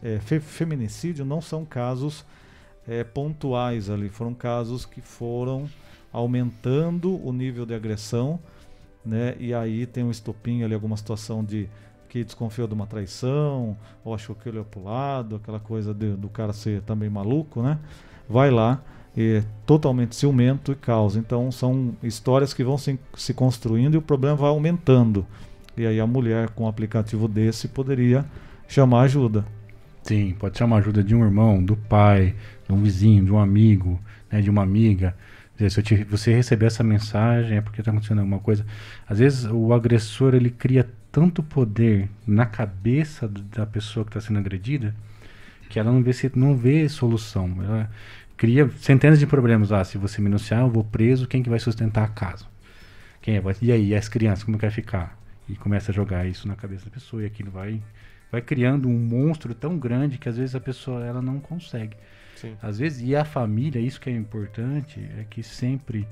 é, fe, feminicídio não são casos é, pontuais ali, foram casos que foram aumentando o nível de agressão, né? E aí tem um estopim ali, alguma situação de que desconfiou de uma traição, ou achou que ele ia pro lado, aquela coisa de, do cara ser também maluco, né? Vai lá, é totalmente ciumento e causa. Então são histórias que vão se, se construindo e o problema vai aumentando. E aí a mulher com um aplicativo desse poderia chamar ajuda. Sim, pode chamar ajuda de um irmão, do pai, de um vizinho, de um amigo, né, de uma amiga. Se te, você receber essa mensagem é porque está acontecendo alguma coisa. Às vezes o agressor ele cria tanto poder na cabeça da pessoa que está sendo agredida que ela não vê, não vê solução. Ela cria centenas de problemas. Ah, se você me denunciar, eu vou preso, quem que vai sustentar a casa? Quem é? E aí, e as crianças, como que vai ficar? E começa a jogar isso na cabeça da pessoa e aquilo vai vai criando um monstro tão grande que às vezes a pessoa ela não consegue. Sim. Às vezes, e a família, isso que é importante, é que sempre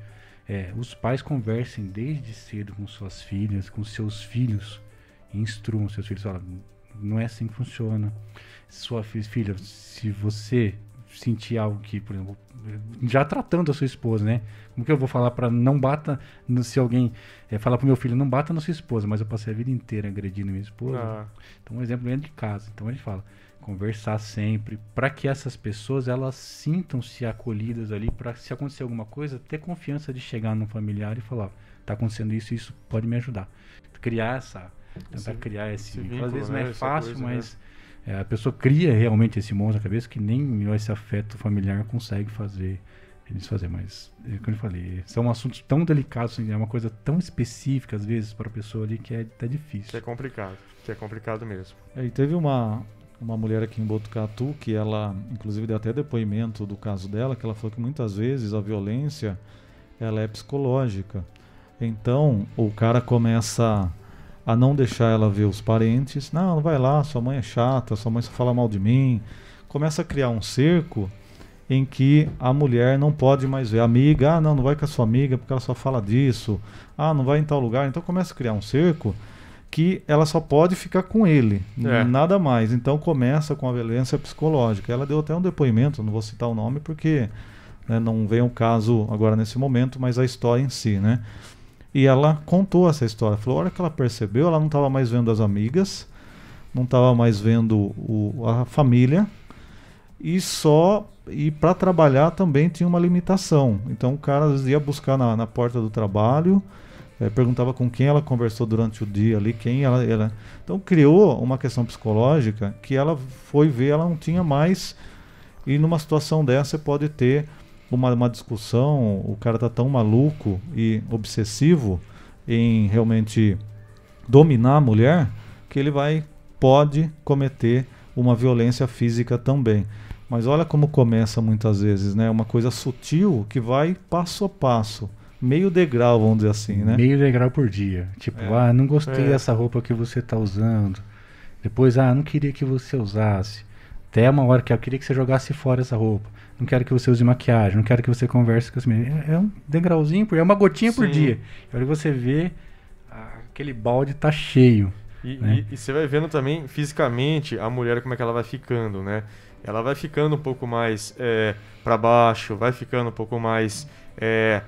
é, os pais conversem desde cedo com suas filhas, com seus filhos, instruam seus filhos, falam, não é assim que funciona. Sua filha, se você sentir algo que, por exemplo, já tratando a sua esposa, né? Como que eu vou falar para não bata no, se alguém é, falar pro meu filho não bata na sua esposa, mas eu passei a vida inteira agredindo minha esposa. Ah. Então, um exemplo dentro de casa. Então a gente fala conversar sempre para que essas pessoas elas sintam-se acolhidas ali para se acontecer alguma coisa ter confiança de chegar num familiar e falar tá acontecendo isso isso pode me ajudar criar essa tentar criar esse, esse vínculo, às vezes não é fácil coisa, mas né? É, a pessoa cria realmente esse monstro na cabeça que nem esse afeto familiar consegue fazer eles fazer, mas é como eu falei, são assuntos tão delicados, assim, é uma coisa tão específica às vezes para a pessoa ali que é até difícil. Que é complicado, que é complicado mesmo. É, e teve uma uma mulher aqui em Botucatu que ela, inclusive, deu até depoimento do caso dela, que ela falou que muitas vezes a violência ela é psicológica. Então, o cara começa a não deixar ela ver os parentes. Não, não vai lá, sua mãe é chata, sua mãe só fala mal de mim. Começa a criar um cerco em que a mulher não pode mais ver a amiga. Ah, não, não vai com a sua amiga porque ela só fala disso. Ah, não vai em tal lugar. Então começa a criar um cerco que ela só pode ficar com ele, é. nada mais. Então começa com a violência psicológica. Ela deu até um depoimento, não vou citar o nome porque né, não vem o caso agora nesse momento, mas a história em si, né? E ela contou essa história. Falou, a hora que ela percebeu, ela não estava mais vendo as amigas, não estava mais vendo o, a família e só e para trabalhar também tinha uma limitação. Então o cara ia buscar na, na porta do trabalho, é, perguntava com quem ela conversou durante o dia ali, quem ela, ela. Então criou uma questão psicológica que ela foi ver, ela não tinha mais. E numa situação dessa você pode ter uma, uma discussão, o cara tá tão maluco e obsessivo em realmente dominar a mulher que ele vai pode cometer uma violência física também. Mas olha como começa muitas vezes, né? Uma coisa sutil que vai passo a passo, meio degrau, vamos dizer assim, né? Meio degrau por dia. Tipo, é. ah, não gostei é. dessa roupa que você está usando. Depois, ah, não queria que você usasse. Até uma hora que eu queria que você jogasse fora essa roupa não quero que você use maquiagem, não quero que você converse com as meninas. É, é um degrauzinho, é uma gotinha Sim. por dia. E hora que você vê, aquele balde tá cheio. E, né? e, e, você vai vendo também fisicamente a mulher como é que ela vai ficando, né? Ela vai ficando um pouco mais é, para baixo, vai ficando um pouco mais é,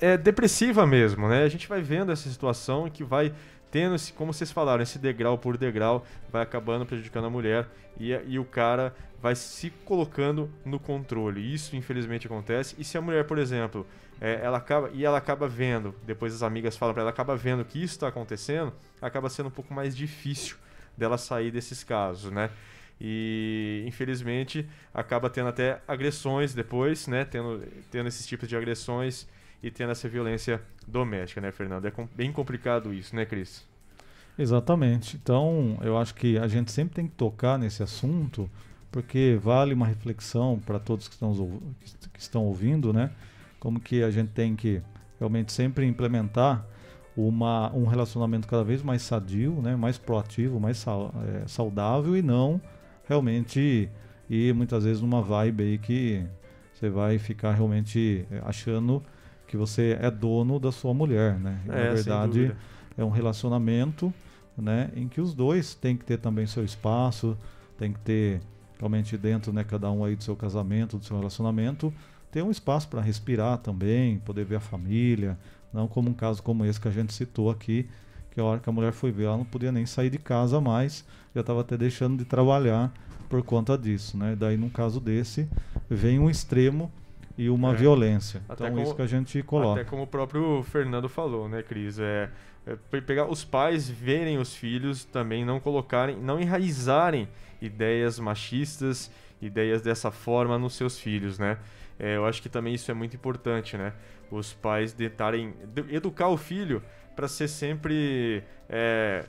é, depressiva mesmo, né? A gente vai vendo essa situação que vai tendo esse, como vocês falaram, esse degrau por degrau, vai acabando prejudicando a mulher e, e o cara vai se colocando no controle. Isso infelizmente acontece. E se a mulher, por exemplo, é, ela acaba e ela acaba vendo, depois as amigas falam para ela, acaba vendo que isso está acontecendo, acaba sendo um pouco mais difícil dela sair desses casos, né? E infelizmente acaba tendo até agressões depois, né? Tendo, tendo esses tipos de agressões e tendo essa violência doméstica, né, Fernando? É com, bem complicado isso, né, Cris? Exatamente. Então, eu acho que a gente sempre tem que tocar nesse assunto porque vale uma reflexão para todos que estão, que estão ouvindo, né? Como que a gente tem que realmente sempre implementar uma, um relacionamento cada vez mais sadio, né? mais proativo, mais é, saudável e não realmente ir muitas vezes numa vibe aí que você vai ficar realmente é, achando que você é dono da sua mulher, né? E, É, na verdade, é um relacionamento, né, em que os dois têm que ter também seu espaço, tem que ter realmente dentro, né, cada um aí do seu casamento, do seu relacionamento, ter um espaço para respirar também, poder ver a família, não como um caso como esse que a gente citou aqui, que a hora que a mulher foi ver, ela não podia nem sair de casa mais, já estava até deixando de trabalhar por conta disso, né? Daí num caso desse vem um extremo e uma É. violência. Até então como- isso que a gente coloca. Até como o próprio Fernando falou, né, Cris? É, é pe- pegar os pais verem os filhos também não colocarem, não enraizarem ideias machistas, ideias dessa forma nos seus filhos, né? É, eu acho que também isso é muito importante, né? Os pais tentarem educar o filho para ser sempre é,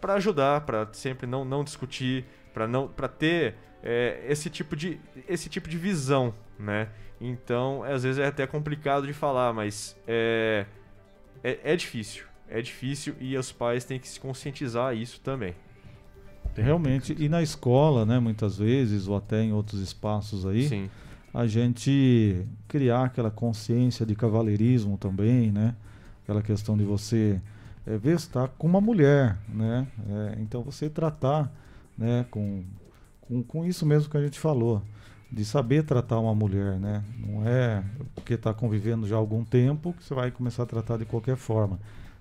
para ajudar, para sempre não, não discutir, para não para ter é, esse tipo de esse tipo de visão, né? Então, às vezes é até complicado de falar, mas é, é, é difícil. É difícil e os pais têm que se conscientizar isso também. Realmente, e na escola, né, muitas vezes, ou até em outros espaços aí, Sim. a gente criar aquela consciência de cavaleirismo também, né? Aquela questão de você é, está com uma mulher, né? É, então você tratar, né, com, com, com isso mesmo que a gente falou, de saber tratar uma mulher, né? Não é porque está convivendo já há algum tempo que você vai começar a tratar de qualquer forma.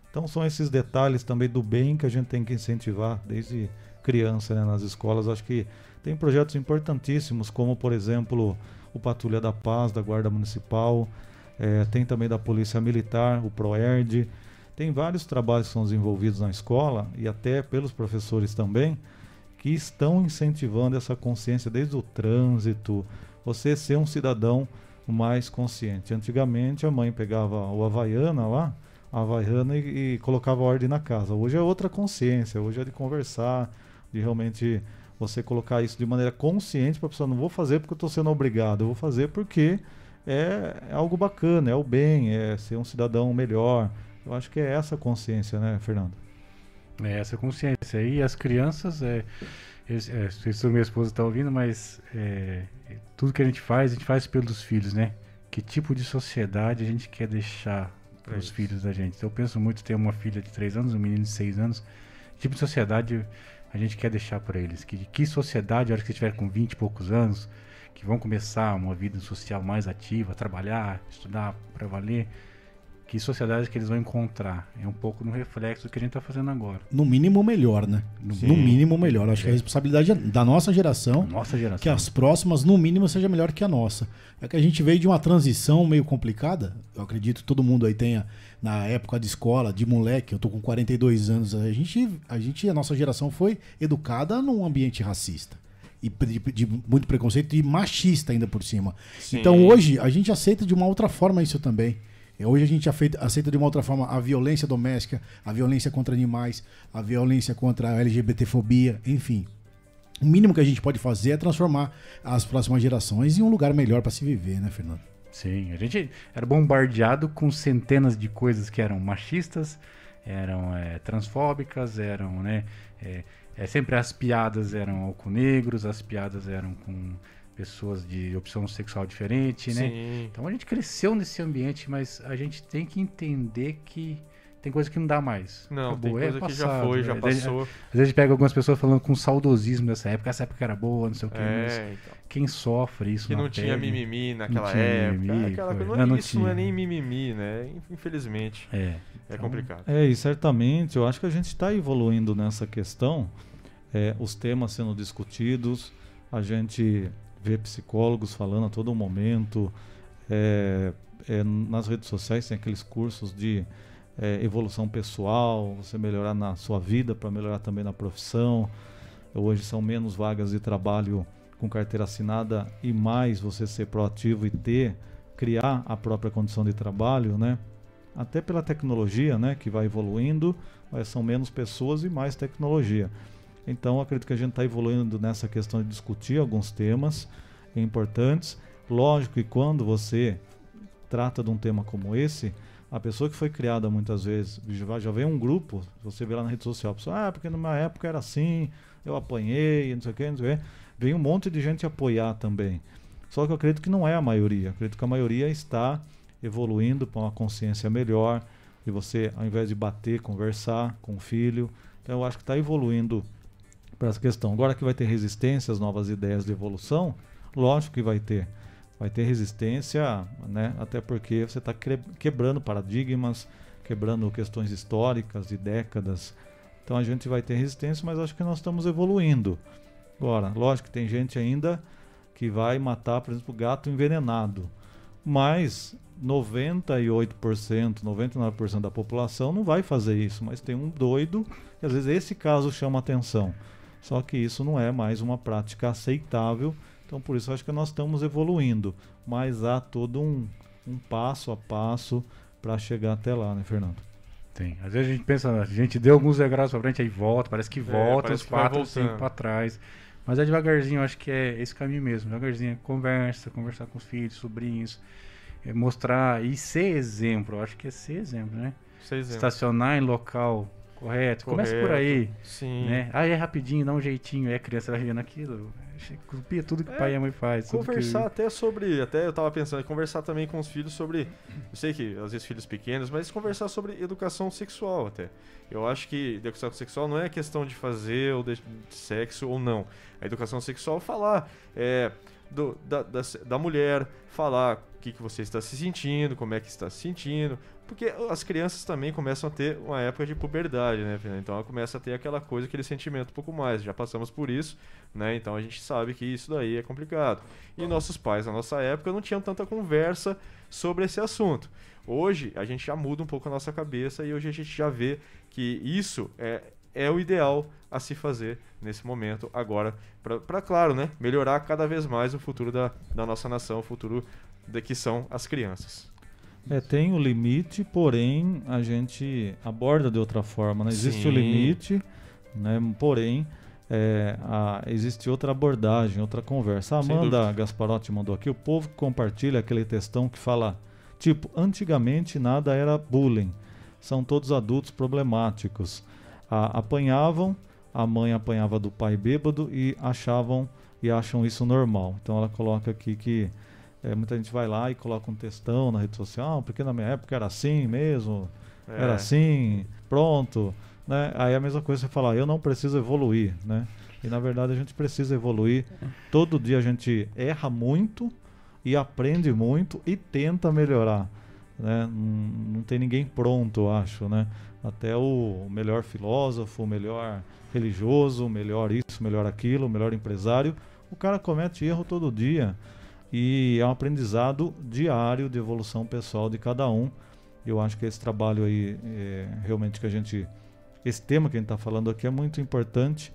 Então são esses detalhes também do bem que a gente tem que incentivar desde criança né, nas escolas. Acho que tem projetos importantíssimos, como por exemplo o Patrulha da Paz da Guarda Municipal, eh, tem também da Polícia Militar, o PROERD. Tem vários trabalhos que são desenvolvidos na escola e até pelos professores também, que estão incentivando essa consciência desde o trânsito, você ser um cidadão mais consciente. Antigamente a mãe pegava o Havaiana lá, a Havaiana e, e colocava ordem na casa. Hoje é outra consciência, hoje é de conversar, de realmente você colocar isso de maneira consciente para a pessoa, não vou fazer porque eu estou sendo obrigado, eu vou fazer porque é, é algo bacana, é o bem, é ser um cidadão melhor. Eu acho que é essa consciência, né, Fernando? É essa consciência. E as crianças, é, é, se minha esposa está ouvindo, mas é, tudo que a gente faz, a gente faz pelos filhos, né? Que tipo de sociedade a gente quer deixar para É os isso. filhos da gente? Eu penso muito ter uma filha de 3 anos, um menino de 6 anos. Que tipo de sociedade a gente quer deixar para eles? Que, que sociedade, a hora que estiver com 20 e poucos anos, que vão começar uma vida social mais ativa, trabalhar, estudar para valer, que sociedade que eles vão encontrar? É um pouco no reflexo do que a gente está fazendo agora. No mínimo melhor, né? Sim. No mínimo melhor. Acho que a responsabilidade é da nossa geração. Nossa geração. Que as próximas, no mínimo, seja melhor que a nossa. É que a gente veio de uma transição meio complicada. Eu acredito que todo mundo aí tenha, na época de escola, de moleque, eu tô com 42 anos. A gente, a gente, a nossa geração foi educada num ambiente racista. E de, de muito preconceito e machista ainda por cima. Sim. Então hoje a gente aceita de uma outra forma isso também. Hoje a gente aceita de uma outra forma a violência doméstica, a violência contra animais, a violência contra a LGBTfobia, enfim. O mínimo que a gente pode fazer é transformar as próximas gerações em um lugar melhor para se viver, né, Fernando? Sim, a gente era bombardeado com centenas de coisas que eram machistas, eram é, transfóbicas, eram, né? É, é, sempre as piadas eram com negros, as piadas eram com pessoas de opção sexual diferente, né? Sim. Então a gente cresceu nesse ambiente, mas a gente tem que entender que tem coisa que não dá mais. Não, tem é coisa que já passado, foi, já? Às vezes- passou. Às vezes a gente pega algumas pessoas falando com saudosismo dessa época, essa época era boa, não sei o que. É, mas então. quem sofre isso Que na não tinha pele, mimimi não naquela tinha época. mimimi, aquela foi. não, Não, é isso não é tinha. nem mimimi, né? Infelizmente. É. É Então, complicado. É, e certamente eu acho que a gente está evoluindo nessa questão, é, os temas sendo discutidos, a gente vê psicólogos falando a todo momento, é, é, nas redes sociais tem aqueles cursos de é, evolução pessoal, você melhorar na sua vida para melhorar também na profissão. Hoje são menos vagas de trabalho com carteira assinada e mais você ser proativo e ter, criar a própria condição de trabalho, né? até pela tecnologia, né, que vai evoluindo, mas são menos pessoas e mais tecnologia. Então, acredito que a gente está evoluindo nessa questão de discutir alguns temas importantes. Lógico que quando você trata de um tema como esse, a pessoa que foi criada muitas vezes, já, já vem um grupo, você vê lá na rede social, a pessoa, ah, porque numa época era assim, eu apanhei, não sei o que, não sei o que. Vem um monte de gente apoiar também. Só que eu acredito que não é a maioria. Eu acredito que a maioria está evoluindo para uma consciência melhor, e você, ao invés de bater, conversar com o filho. Então eu acho que está evoluindo para essa questão. Agora que vai ter resistência às novas ideias de evolução, lógico que vai ter. Vai ter resistência, né? até porque você está quebrando paradigmas, quebrando questões históricas de décadas. Então a gente vai ter resistência, mas acho que nós estamos evoluindo. Agora, lógico que tem gente ainda que vai matar, por exemplo, gato envenenado. Mas 98%, 99% da população não vai fazer isso, mas tem um doido e às vezes esse caso chama atenção. Só que isso não é mais uma prática aceitável, então por isso acho que nós estamos evoluindo, mas há todo um, um passo a passo para chegar até lá, né, Fernando? Tem. Às vezes a gente pensa, a gente deu alguns degraus para frente, aí volta, parece que é, volta é, uns quatro, cinco para trás. Mas é devagarzinho, acho que é esse caminho mesmo. Devagarzinho, conversa, conversar com os filhos, sobrinhos, é mostrar e ser exemplo. Acho que é ser exemplo, né? Ser exemplo. Estacionar em local correto. correto. Começa por aí. Sim. Né? Aí é rapidinho, dá um jeitinho, aí a criança vai vendo aquilo. Copia tudo que é, pai e a mãe faz. Conversar que... até sobre. Até eu tava pensando, conversar também com os filhos sobre. Eu sei que às vezes filhos pequenos, mas conversar sobre educação sexual até. Eu acho que educação sexual não é questão de fazer ou de sexo ou não. A educação sexual falar. É, do, da, da, da, mulher, falar o que, que você está se sentindo, como é que está se sentindo, porque as crianças também começam a ter uma época de puberdade, né, Então ela começa a ter aquela coisa, aquele sentimento um pouco mais. Já passamos por isso, né? Então a gente sabe que isso daí é complicado. E nossos pais, na nossa época, não tinham tanta conversa sobre esse assunto. Hoje a gente já muda um pouco a nossa cabeça e hoje a gente já vê que isso é, é o ideal a se fazer nesse momento agora para claro né melhorar cada vez mais o futuro da, da nossa nação o futuro de que são as crianças é, tem o limite, porém a gente aborda de outra forma. Né? Existe Sim. o limite, né? porém é, a, existe outra abordagem, outra conversa. A Amanda Gasparotti mandou aqui: o povo compartilha aquele textão que fala, tipo, antigamente nada era bullying, são todos adultos problemáticos. A, apanhavam, a mãe apanhava do pai bêbado e achavam e acham isso normal. Então ela coloca aqui que é, muita gente vai lá e coloca um textão na rede social, porque na minha época era assim mesmo, é. era assim, pronto. Né? Aí a mesma coisa você falar, eu não preciso evoluir, né? E na verdade a gente precisa evoluir. Todo dia a gente erra muito e aprende muito e tenta melhorar. Né? Não, tem ninguém pronto, eu acho, né? Até o melhor filósofo, o melhor religioso, o melhor isso, o melhor aquilo, o melhor empresário, o cara comete erro todo dia e é um aprendizado diário de evolução pessoal de cada um. Eu acho que esse trabalho aí, é, realmente que a gente, esse tema que a gente está falando aqui é muito importante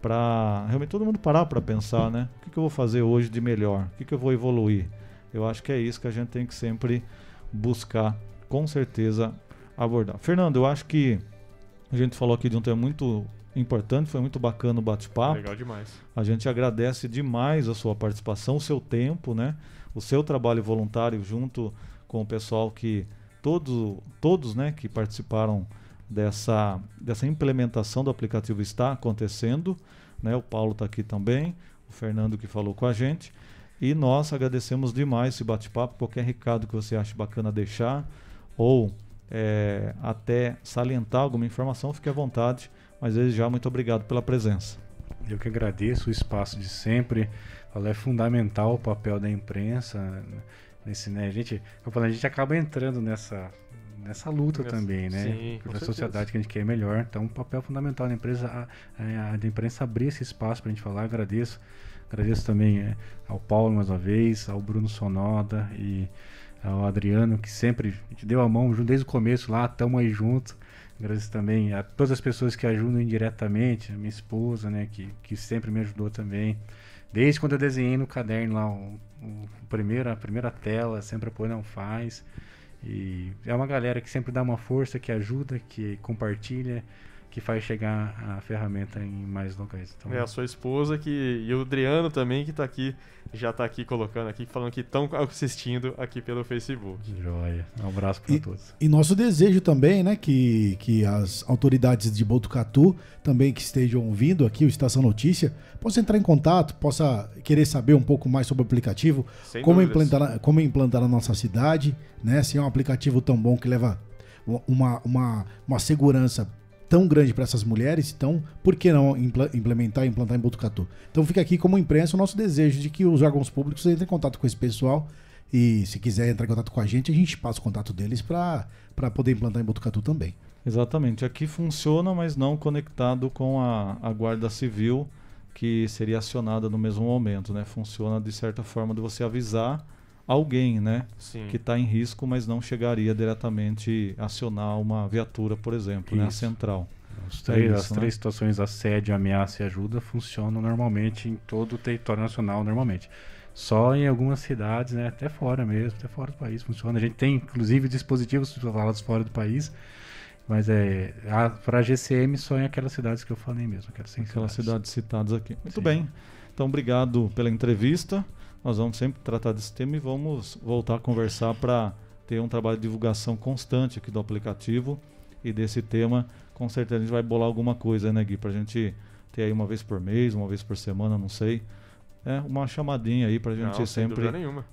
para realmente todo mundo parar para pensar, né? O que, que, eu vou fazer hoje de melhor? O que, que eu vou evoluir? Eu acho que é isso que a gente tem que sempre buscar, com certeza, abordar. Fernando, eu acho que a gente falou aqui de um tema muito importante, foi muito bacana o bate-papo. Legal demais. A gente agradece demais a sua participação, o seu tempo, né? O seu trabalho voluntário junto com o pessoal que todos, todos, né, que participaram dessa dessa implementação do aplicativo está acontecendo, né? O Paulo está aqui também, o Fernando que falou com a gente. E nós agradecemos demais esse bate-papo. Qualquer recado que você ache bacana deixar ou é, até salientar alguma informação, fique à vontade. Mas desde já, muito obrigado pela presença. Eu que agradeço o espaço de sempre. É fundamental o papel da imprensa nesse, né? A gente, eu falo, a gente acaba entrando nessa nessa luta também, né? Sim, Pela sociedade que a gente quer melhor. Então, um papel fundamental da empresa, a, a, a da imprensa abrir esse espaço para a gente falar. Agradeço, agradeço também é, ao Paulo mais uma vez, ao Bruno Sonoda e ao Adriano que sempre gente deu a mão desde o começo lá, estamos aí juntos. Agradeço também a todas as pessoas que ajudam indiretamente, a minha esposa, né, que, que sempre me ajudou também. Desde quando eu desenhei no caderno lá o, o primeiro, a primeira tela, sempre apoio não faz. E é uma galera que sempre dá uma força, que ajuda, que compartilha, que faz chegar a ferramenta em mais locais. Então, é a sua esposa que e o Adriano também que está aqui, já está aqui colocando aqui, falando que estão assistindo aqui pelo Facebook. Joia. Um abraço para todos. E nosso desejo também, né, que, que as autoridades de Botucatu também que estejam ouvindo aqui o Estação Notícia, possam entrar em contato, possa querer saber um pouco mais sobre o aplicativo, como implantar, como implantar na nossa cidade, né, se é um aplicativo tão bom que leva uma, uma, uma segurança tão grande para essas mulheres, então por que não implementar e implantar em Botucatu? Então fica aqui como imprensa o nosso desejo de que os órgãos públicos entrem em contato com esse pessoal e se quiser entrar em contato com a gente, a gente passa o contato deles para poder implantar em Botucatu também. Exatamente. Aqui funciona, mas não conectado com a, a Guarda Civil, que seria acionada no mesmo momento. Né? Funciona de certa forma de você avisar alguém, né? Sim. Que está em risco, mas não chegaria diretamente a acionar uma viatura, por exemplo, né? A central. Três, é isso, as né? três situações, assédio, ameaça e ajuda, funcionam normalmente em todo o território nacional, normalmente. Só em algumas cidades, né? Até fora mesmo, até fora do país funciona. A gente tem, inclusive, dispositivos falados fora do país, mas é para a GCM só em aquelas cidades que eu falei mesmo. Aquelas, aquelas cidades. cidades citadas aqui. Muito Sim. bem. Então, obrigado pela entrevista nós vamos sempre tratar desse tema e vamos voltar a conversar para ter um trabalho de divulgação constante aqui do aplicativo e desse tema. Com certeza a gente vai bolar alguma coisa, né, Gui? Para a gente ter aí uma vez por mês, uma vez por semana, não sei. É uma chamadinha aí para a gente não, sempre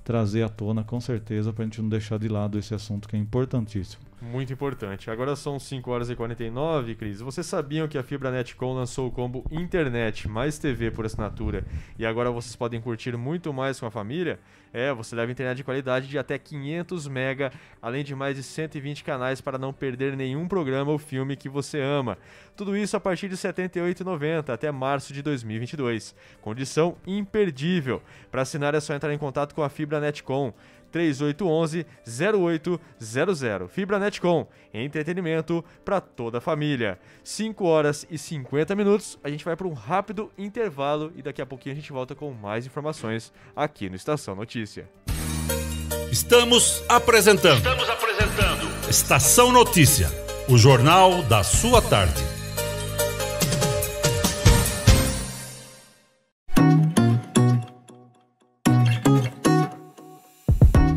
trazer à tona, com certeza, para a gente não deixar de lado esse assunto que é importantíssimo. Muito importante. Agora são 5 horas e 49, Cris. Vocês sabiam que a Fibra Netcom lançou o combo Internet mais TV por assinatura e agora vocês podem curtir muito mais com a família? É, você leva internet de qualidade de até 500 mega, além de mais de 120 canais para não perder nenhum programa ou filme que você ama. Tudo isso a partir de R$ 78,90 até março de 2022. Condição imperdível. Para assinar é só entrar em contato com a Fibra Netcom. 3811 0800. Fibra Netcom, entretenimento para toda a família. 5 horas e 50 minutos, a gente vai para um rápido intervalo e daqui a pouquinho a gente volta com mais informações aqui no Estação Notícia. Estamos apresentando. Estamos apresentando. Estação Notícia, o jornal da sua tarde.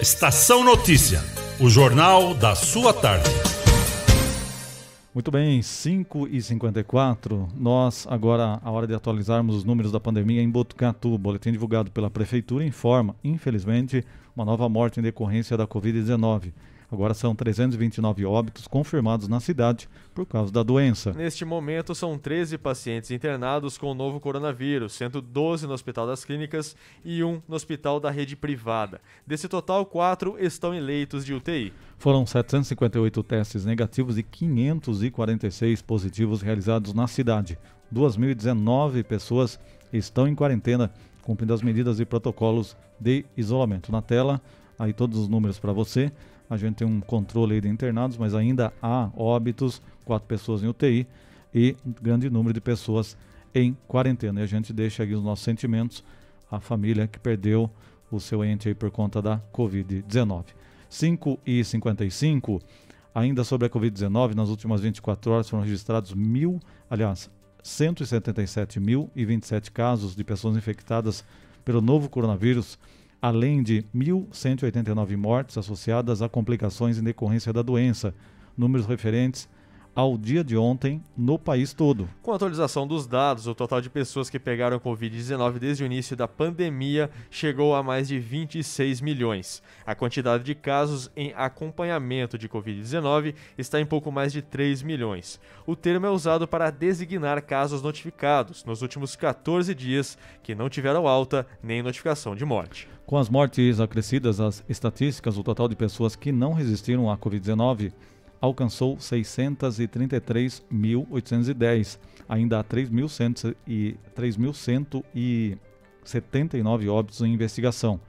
Estação Notícia, o jornal da sua tarde. Muito bem, 5 e 54 nós agora, a hora de atualizarmos os números da pandemia em Botucatu. O boletim divulgado pela Prefeitura informa, infelizmente, uma nova morte em decorrência da Covid-19. Agora são 329 óbitos confirmados na cidade por causa da doença. Neste momento, são 13 pacientes internados com o novo coronavírus, sendo 12 no Hospital das Clínicas e um no hospital da rede privada. Desse total, quatro estão em leitos de UTI. Foram 758 testes negativos e 546 positivos realizados na cidade. 2.019 pessoas estão em quarentena, cumprindo as medidas e protocolos de isolamento. Na tela, aí todos os números para você. A gente tem um controle de internados, mas ainda há óbitos, quatro pessoas em UTI e um grande número de pessoas em quarentena. E a gente deixa aqui os nossos sentimentos à família que perdeu o seu ente aí por conta da Covid-19. 5 e 55, ainda sobre a Covid-19, nas últimas 24 horas foram registrados mil, aliás, 177.027 casos de pessoas infectadas pelo novo coronavírus além de 1.189 mortes associadas a complicações em decorrência da doença, números referentes ao dia de ontem no país todo. Com a atualização dos dados, o total de pessoas que pegaram Covid-19 desde o início da pandemia chegou a mais de 26 milhões. A quantidade de casos em acompanhamento de Covid-19 está em pouco mais de 3 milhões. O termo é usado para designar casos notificados nos últimos 14 dias que não tiveram alta nem notificação de morte. Com as mortes acrescidas às estatísticas, o total de pessoas que não resistiram à Covid-19 alcançou 633.810. Ainda há 3.179 óbitos em investigação,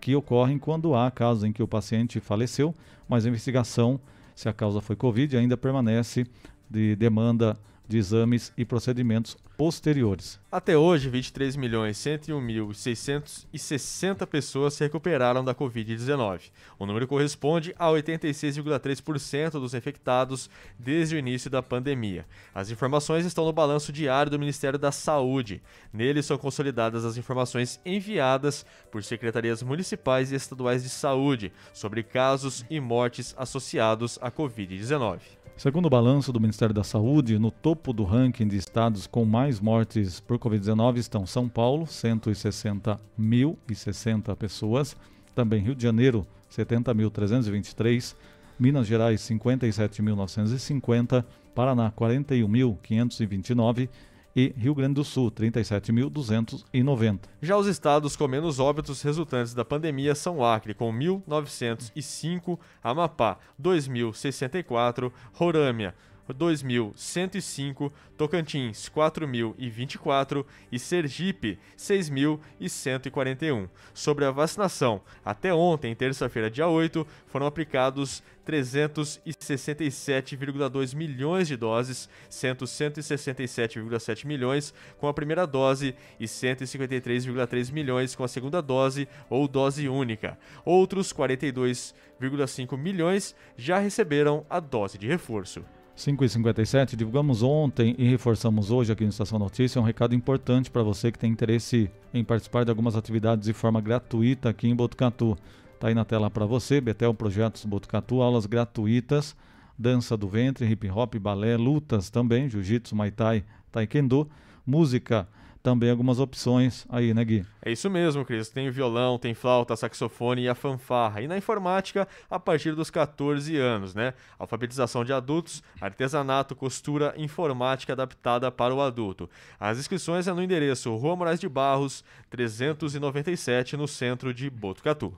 que ocorrem quando há casos em que o paciente faleceu, mas a investigação, se a causa foi Covid, ainda permanece de demanda de exames e procedimentos posteriores. Até hoje, 23 milhões 101.660 pessoas se recuperaram da Covid-19. O número corresponde a 86,3% dos infectados desde o início da pandemia. As informações estão no balanço diário do Ministério da Saúde. Nele são consolidadas as informações enviadas por secretarias municipais e estaduais de saúde sobre casos e mortes associados à Covid-19. Segundo o balanço do Ministério da Saúde, no topo do ranking de estados com mais mortes por Covid-19 estão São Paulo, 160.060 pessoas, também Rio de Janeiro, 70.323, Minas Gerais, 57.950, Paraná, 41.529 e Rio Grande do Sul, 37.290. Já os estados com menos óbitos resultantes da pandemia são Acre, com 1.905, Amapá, 2.064, Roraima, 2.105, Tocantins 4.024 e Sergipe 6.141. Sobre a vacinação, até ontem, terça-feira, dia 8, foram aplicados 367,2 milhões de doses, sendo 167,7 milhões com a primeira dose e 153,3 milhões com a segunda dose ou dose única. Outros 42,5 milhões já receberam a dose de reforço. 5h57, divulgamos ontem e reforçamos hoje aqui no Estação Notícia um recado importante para você que tem interesse em participar de algumas atividades de forma gratuita aqui em Botucatu. Está aí na tela para você, Betel Projetos Botucatu, aulas gratuitas, dança do ventre, hip hop, balé, lutas também, jiu-jitsu, muay thai, taekwondo, música, também algumas opções aí, né, Gui? É isso mesmo, Cris. Tem violão, tem flauta, saxofone e a fanfarra. E na informática, a partir dos 14 anos, né? Alfabetização de adultos, artesanato, costura, informática adaptada para o adulto. As inscrições é no endereço Rua Moraes de Barros, 397, no centro de Botucatu.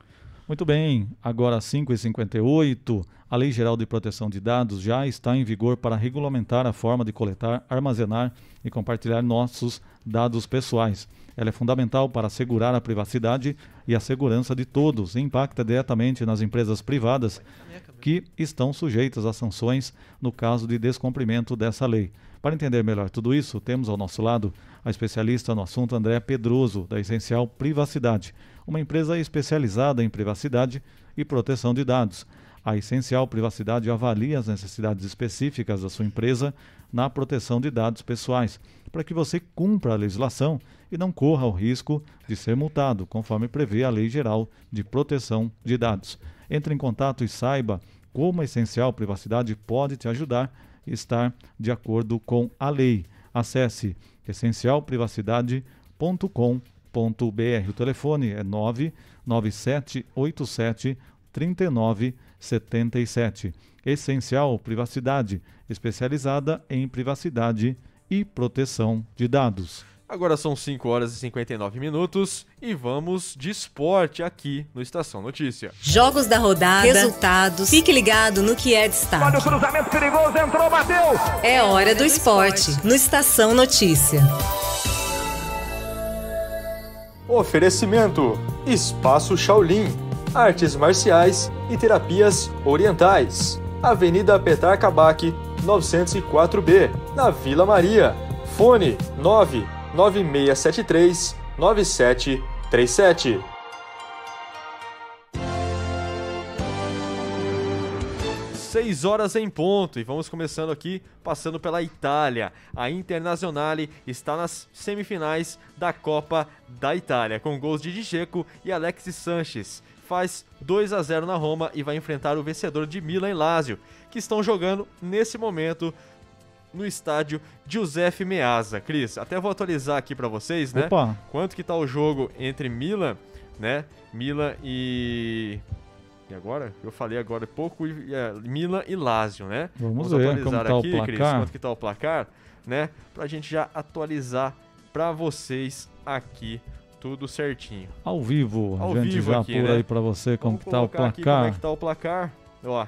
Muito bem, agora 5h58, a Lei Geral de Proteção de Dados já está em vigor para regulamentar a forma de coletar, armazenar e compartilhar nossos dados pessoais. Ela é fundamental para assegurar a privacidade e a segurança de todos e impacta diretamente nas empresas privadas que estão sujeitas a sanções no caso de descumprimento dessa lei. Para entender melhor tudo isso, temos ao nosso lado a especialista no assunto André Pedroso, da Essencial Privacidade, uma empresa especializada em privacidade e proteção de dados. A Essencial Privacidade avalia as necessidades específicas da sua empresa na proteção de dados pessoais, para que você cumpra a legislação e não corra o risco de ser multado, conforme prevê a Lei Geral de Proteção de Dados. Entre em contato e saiba como a Essencial Privacidade pode te ajudar a estar de acordo com a lei. Acesse essencialprivacidade.com.br. O telefone é 99787 3977. Essencial Privacidade, especializada em privacidade e proteção de dados. Agora são 5 horas e 59 minutos e vamos de esporte aqui no Estação Notícia. Jogos da rodada, resultados, fique ligado no que é destaque. Olha o cruzamento perigoso, entrou, bateu! É hora do esporte no Estação Notícia. Oferecimento: Espaço Shaolin, Artes Marciais e Terapias Orientais. Avenida Petar Kabak, 904B, na Vila Maria. Fone 99673 9737. Seis horas em ponto e vamos começando aqui passando pela Itália. A Internazionale está nas semifinais da Copa da Itália com gols de Dijeco e Alexis Sanches. Faz 2 a 0 na Roma e vai enfrentar o vencedor de Milan e Lazio, que estão jogando nesse momento no estádio Giuseppe Meazza. Cris, até vou atualizar aqui para vocês, né? Opa. Quanto que tá o jogo entre Milan, né? Milan e e agora? Eu falei agora pouco é, Milan e Lazio, né? Vamos, ver atualizar como tá aqui, o placar. Cris, quanto que tá o placar, né? Pra gente já atualizar para vocês aqui tudo certinho. Ao vivo, Ao a gente vivo já aqui, apura né? aí para você como Vamos que tá o colocar aqui como é placar. que tá o placar. Ó,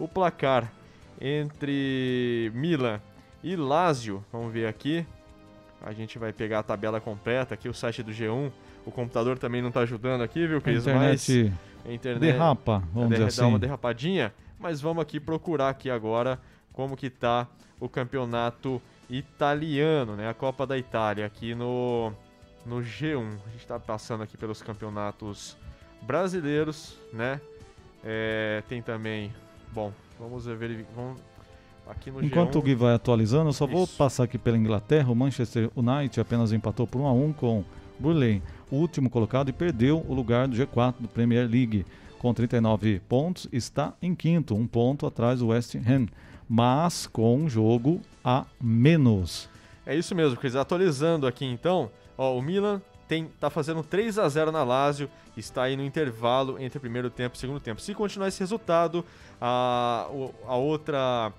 o placar entre Milan e Lazio, vamos ver aqui. A gente vai pegar a tabela completa aqui, o site do G1. O computador também não tá ajudando aqui, viu, Cris? internet Mas a internet derrapa, vamos dizer dá uma assim. derrapadinha. Mas vamos aqui procurar aqui agora como que tá o campeonato italiano, né? A Copa da Itália aqui no no G1. A gente tá passando aqui pelos campeonatos brasileiros, né? É, tem também, bom, vamos ver, vamos aqui no Enquanto o G1. Gui vai atualizando, eu só vou Isso. passar aqui pela Inglaterra. O Manchester United apenas empatou por 1 a 1 com Burley, o último colocado, e perdeu o lugar do G4 do Premier League. Com 39 pontos, está em quinto, um ponto atrás do West Ham, mas com um jogo a menos. É isso mesmo, Cris. Atualizando aqui então, ó, o Milan tem, tá fazendo 3 a 0 na Lazio, está aí no intervalo entre primeiro tempo e segundo tempo. Se continuar esse resultado, a, a outra.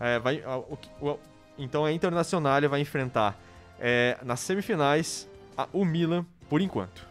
é, vai, a- o o- então a Internacional vai enfrentar é, nas semifinais a- o Milan por enquanto.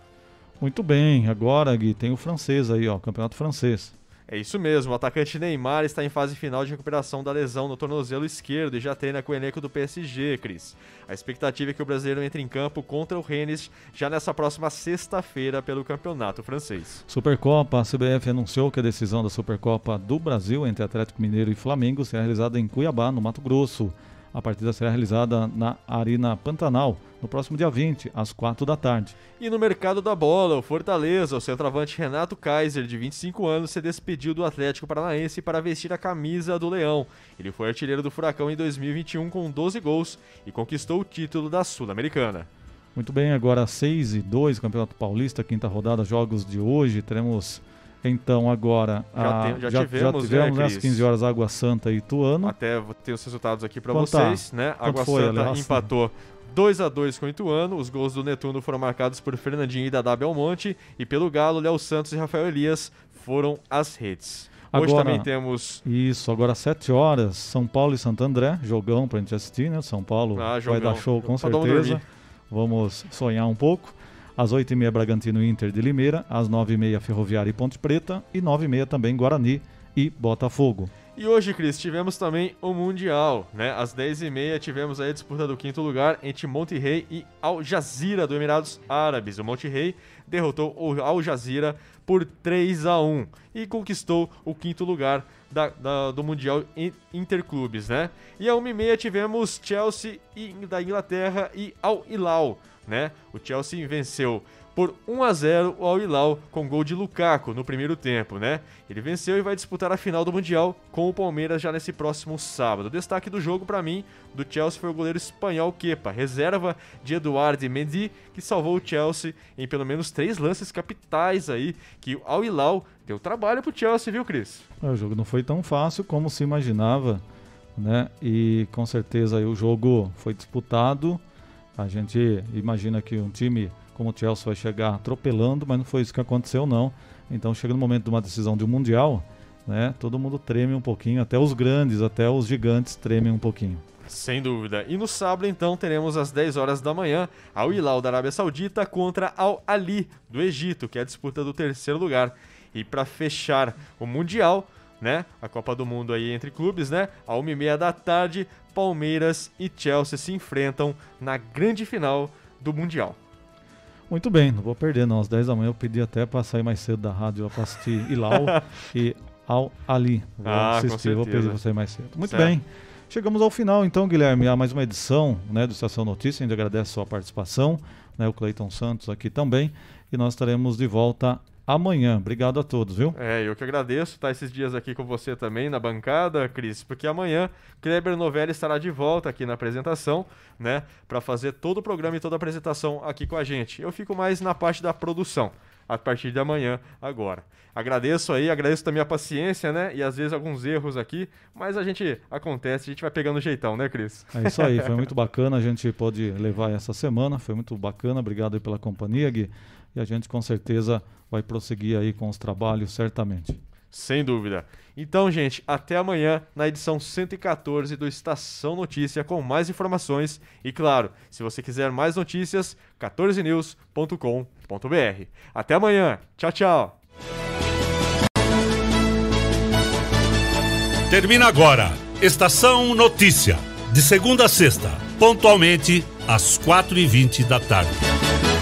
Muito bem, agora, Gui, tem o francês aí, ó, campeonato francês. É isso mesmo, o atacante Neymar está em fase final de recuperação da lesão no tornozelo esquerdo e já treina com o elenco do PSG, Cris. A expectativa é que o brasileiro entre em campo contra o Rennes já nessa próxima sexta-feira pelo campeonato francês. Supercopa, a CBF anunciou que a decisão da Supercopa do Brasil entre Atlético Mineiro e Flamengo será realizada em Cuiabá, no Mato Grosso. A partida será realizada na Arena Pantanal no próximo dia 20, às 4 da tarde. E no mercado da bola, o Fortaleza, o centroavante Renato Kaiser, de 25 anos, se despediu do Atlético Paranaense para vestir a camisa do Leão. Ele foi artilheiro do Furacão em 2021 com 12 gols e conquistou o título da Sul-Americana. Muito bem, agora 6 e 2, Campeonato Paulista, quinta rodada, jogos de hoje. Teremos então agora. Já, a, já, já, tivemos, já tivemos né, às 15 horas Água Santa e Ituano. Até vou ter os resultados aqui para Quanto tá? vocês, né? Água foi, Santa aliás? empatou 2 a 2 com o Ituano. Os gols do Netuno foram marcados por Fernandinho e Dadá Belmonte e pelo Galo, Léo Santos e Rafael Elias foram as redes. Hoje Agora- também temos Isso, agora às 7 horas, São Paulo e Santo André, jogão pra gente assistir, né? São Paulo Ah, vai dar show com certeza. Vamos sonhar um pouco. Às 8h30, Bragantino Inter de Limeira. Às 9h30, Ferroviária e Ponte Preta. E 9h30 também, Guarani e Botafogo. E hoje, Cris, tivemos também o Mundial, né? Às 10h30 tivemos a disputa do quinto lugar entre Monterrey e Al Jazeera do Emirados Árabes. O Monterrey derrotou o Al Jazeera por 3 a 1 e conquistou o quinto lugar da- da- do Mundial in- Interclubes, né? E a 1h30 tivemos Chelsea da Inglaterra e Al Hilal, né? O Chelsea venceu por 1 a 0 o Al Hilal com gol de Lukaku no primeiro tempo, né? Ele venceu e vai disputar a final do Mundial com o Palmeiras já nesse próximo sábado. O destaque do jogo para mim do Chelsea foi o goleiro espanhol Kepa, reserva de Eduardo Mendy, que salvou o Chelsea em pelo menos três lances capitais aí, que o Al Hilal deu trabalho pro Chelsea, viu, Cris? É, O jogo não foi tão fácil como se imaginava, né? E com certeza o jogo foi disputado. A gente imagina que um time como o Chelsea vai chegar atropelando, mas não foi isso que aconteceu não. Então chega no momento de uma decisão de um mundial, né? Todo mundo treme um pouquinho, até os grandes, até os gigantes tremem um pouquinho. Sem dúvida. E no sábado, então, teremos às 10 horas da manhã Al Hilal da Arábia Saudita contra Al Ali do Egito, que é a disputa do terceiro lugar. E para fechar o Mundial, né? A Copa do Mundo aí entre clubes, né? A 1h30 da tarde, Palmeiras e Chelsea se enfrentam na grande final do Mundial. Muito bem, não vou perder não. Às 10 da manhã eu pedi até para sair mais cedo da rádio para assistir Hilal e Al Ali. Vou Ah, assistir, vou pedir para sair mais cedo. Muito Certo. bem. Chegamos ao final então, Guilherme, a mais uma edição né, do Estação Notícia. A gente agradece a sua participação, né, o Cleiton Santos aqui também. E nós estaremos de volta amanhã. Obrigado a todos, viu? É, eu que agradeço estar esses dias aqui com você também na bancada, Cris, porque amanhã Kleber Novelli estará de volta aqui na apresentação, né, para fazer todo o programa e toda a apresentação aqui com a gente. Eu fico mais na parte da produção a partir de amanhã agora. Agradeço aí, agradeço também a paciência, né, e às vezes alguns erros aqui, mas a gente acontece, a gente vai pegando o jeitão, né, Cris? É isso aí, foi muito bacana. A gente pôde levar essa semana, foi muito bacana. Obrigado aí pela companhia, Gui. E a gente com certeza vai prosseguir aí com os trabalhos, certamente. Sem dúvida. Então, gente, até amanhã na edição 114 do Estação Notícia com mais informações. E claro, se você quiser mais notícias, 14news.com.br. Até amanhã. Tchau, tchau. Termina agora. Estação Notícia. De segunda a sexta, pontualmente às 4h20 da tarde.